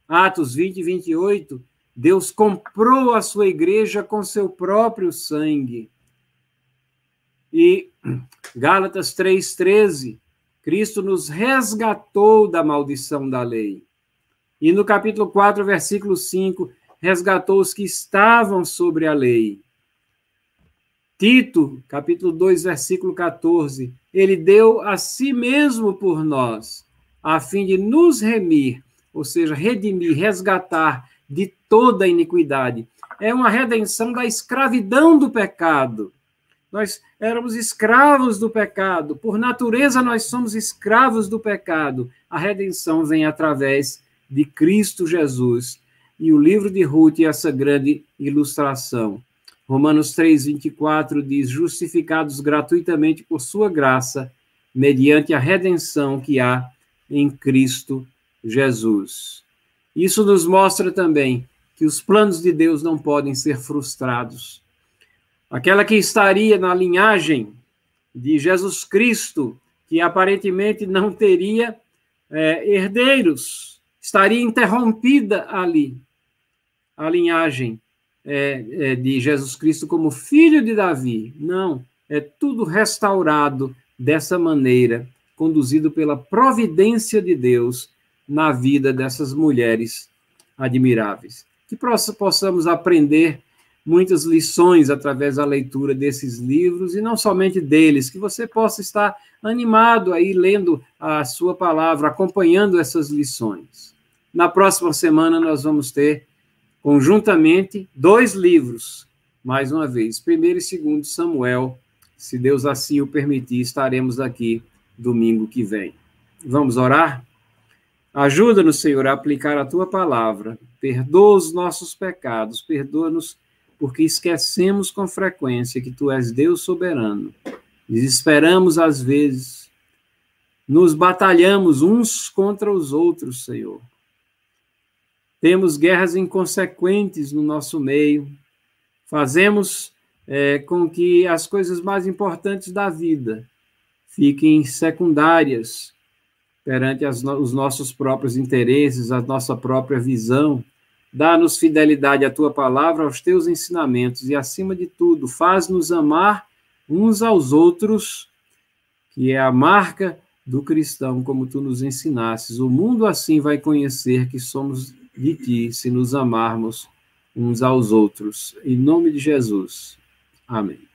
Atos 20 e 28 Deus comprou a sua igreja com seu próprio sangue. E Gálatas 3,13, Cristo nos resgatou da maldição da lei. E no capítulo 4, versículo 5, resgatou os que estavam sobre a lei. Tito, capítulo 2, versículo 14, ele deu a si mesmo por nós, a fim de nos remir, ou seja, redimir, resgatar de toda a iniquidade. É uma redenção da escravidão do pecado. Nós éramos escravos do pecado, por natureza nós somos escravos do pecado. A redenção vem através de Cristo Jesus. E o livro de Ruth é essa grande ilustração. Romanos 3, 24 diz: Justificados gratuitamente por sua graça, mediante a redenção que há em Cristo Jesus. Isso nos mostra também que os planos de Deus não podem ser frustrados. Aquela que estaria na linhagem de Jesus Cristo, que aparentemente não teria é, herdeiros, estaria interrompida ali a linhagem é, é, de Jesus Cristo como filho de Davi. Não, é tudo restaurado dessa maneira, conduzido pela providência de Deus na vida dessas mulheres admiráveis. Que possamos aprender muitas lições através da leitura desses livros e não somente deles, que você possa estar animado aí lendo a sua palavra, acompanhando essas lições. Na próxima semana nós vamos ter conjuntamente dois livros, mais uma vez, primeiro e segundo Samuel. Se Deus assim o permitir, estaremos aqui domingo que vem. Vamos orar? Ajuda-nos, Senhor, a aplicar a tua palavra. Perdoa os nossos pecados, perdoa-nos porque esquecemos com frequência que tu és Deus soberano. Desesperamos às vezes, nos batalhamos uns contra os outros, Senhor. Temos guerras inconsequentes no nosso meio, fazemos é, com que as coisas mais importantes da vida fiquem secundárias perante as, os nossos próprios interesses, a nossa própria visão. Dá-nos fidelidade à tua palavra, aos teus ensinamentos e, acima de tudo, faz-nos amar uns aos outros, que é a marca do cristão, como tu nos ensinasses. O mundo assim vai conhecer que somos de ti, se nos amarmos uns aos outros. Em nome de Jesus. Amém.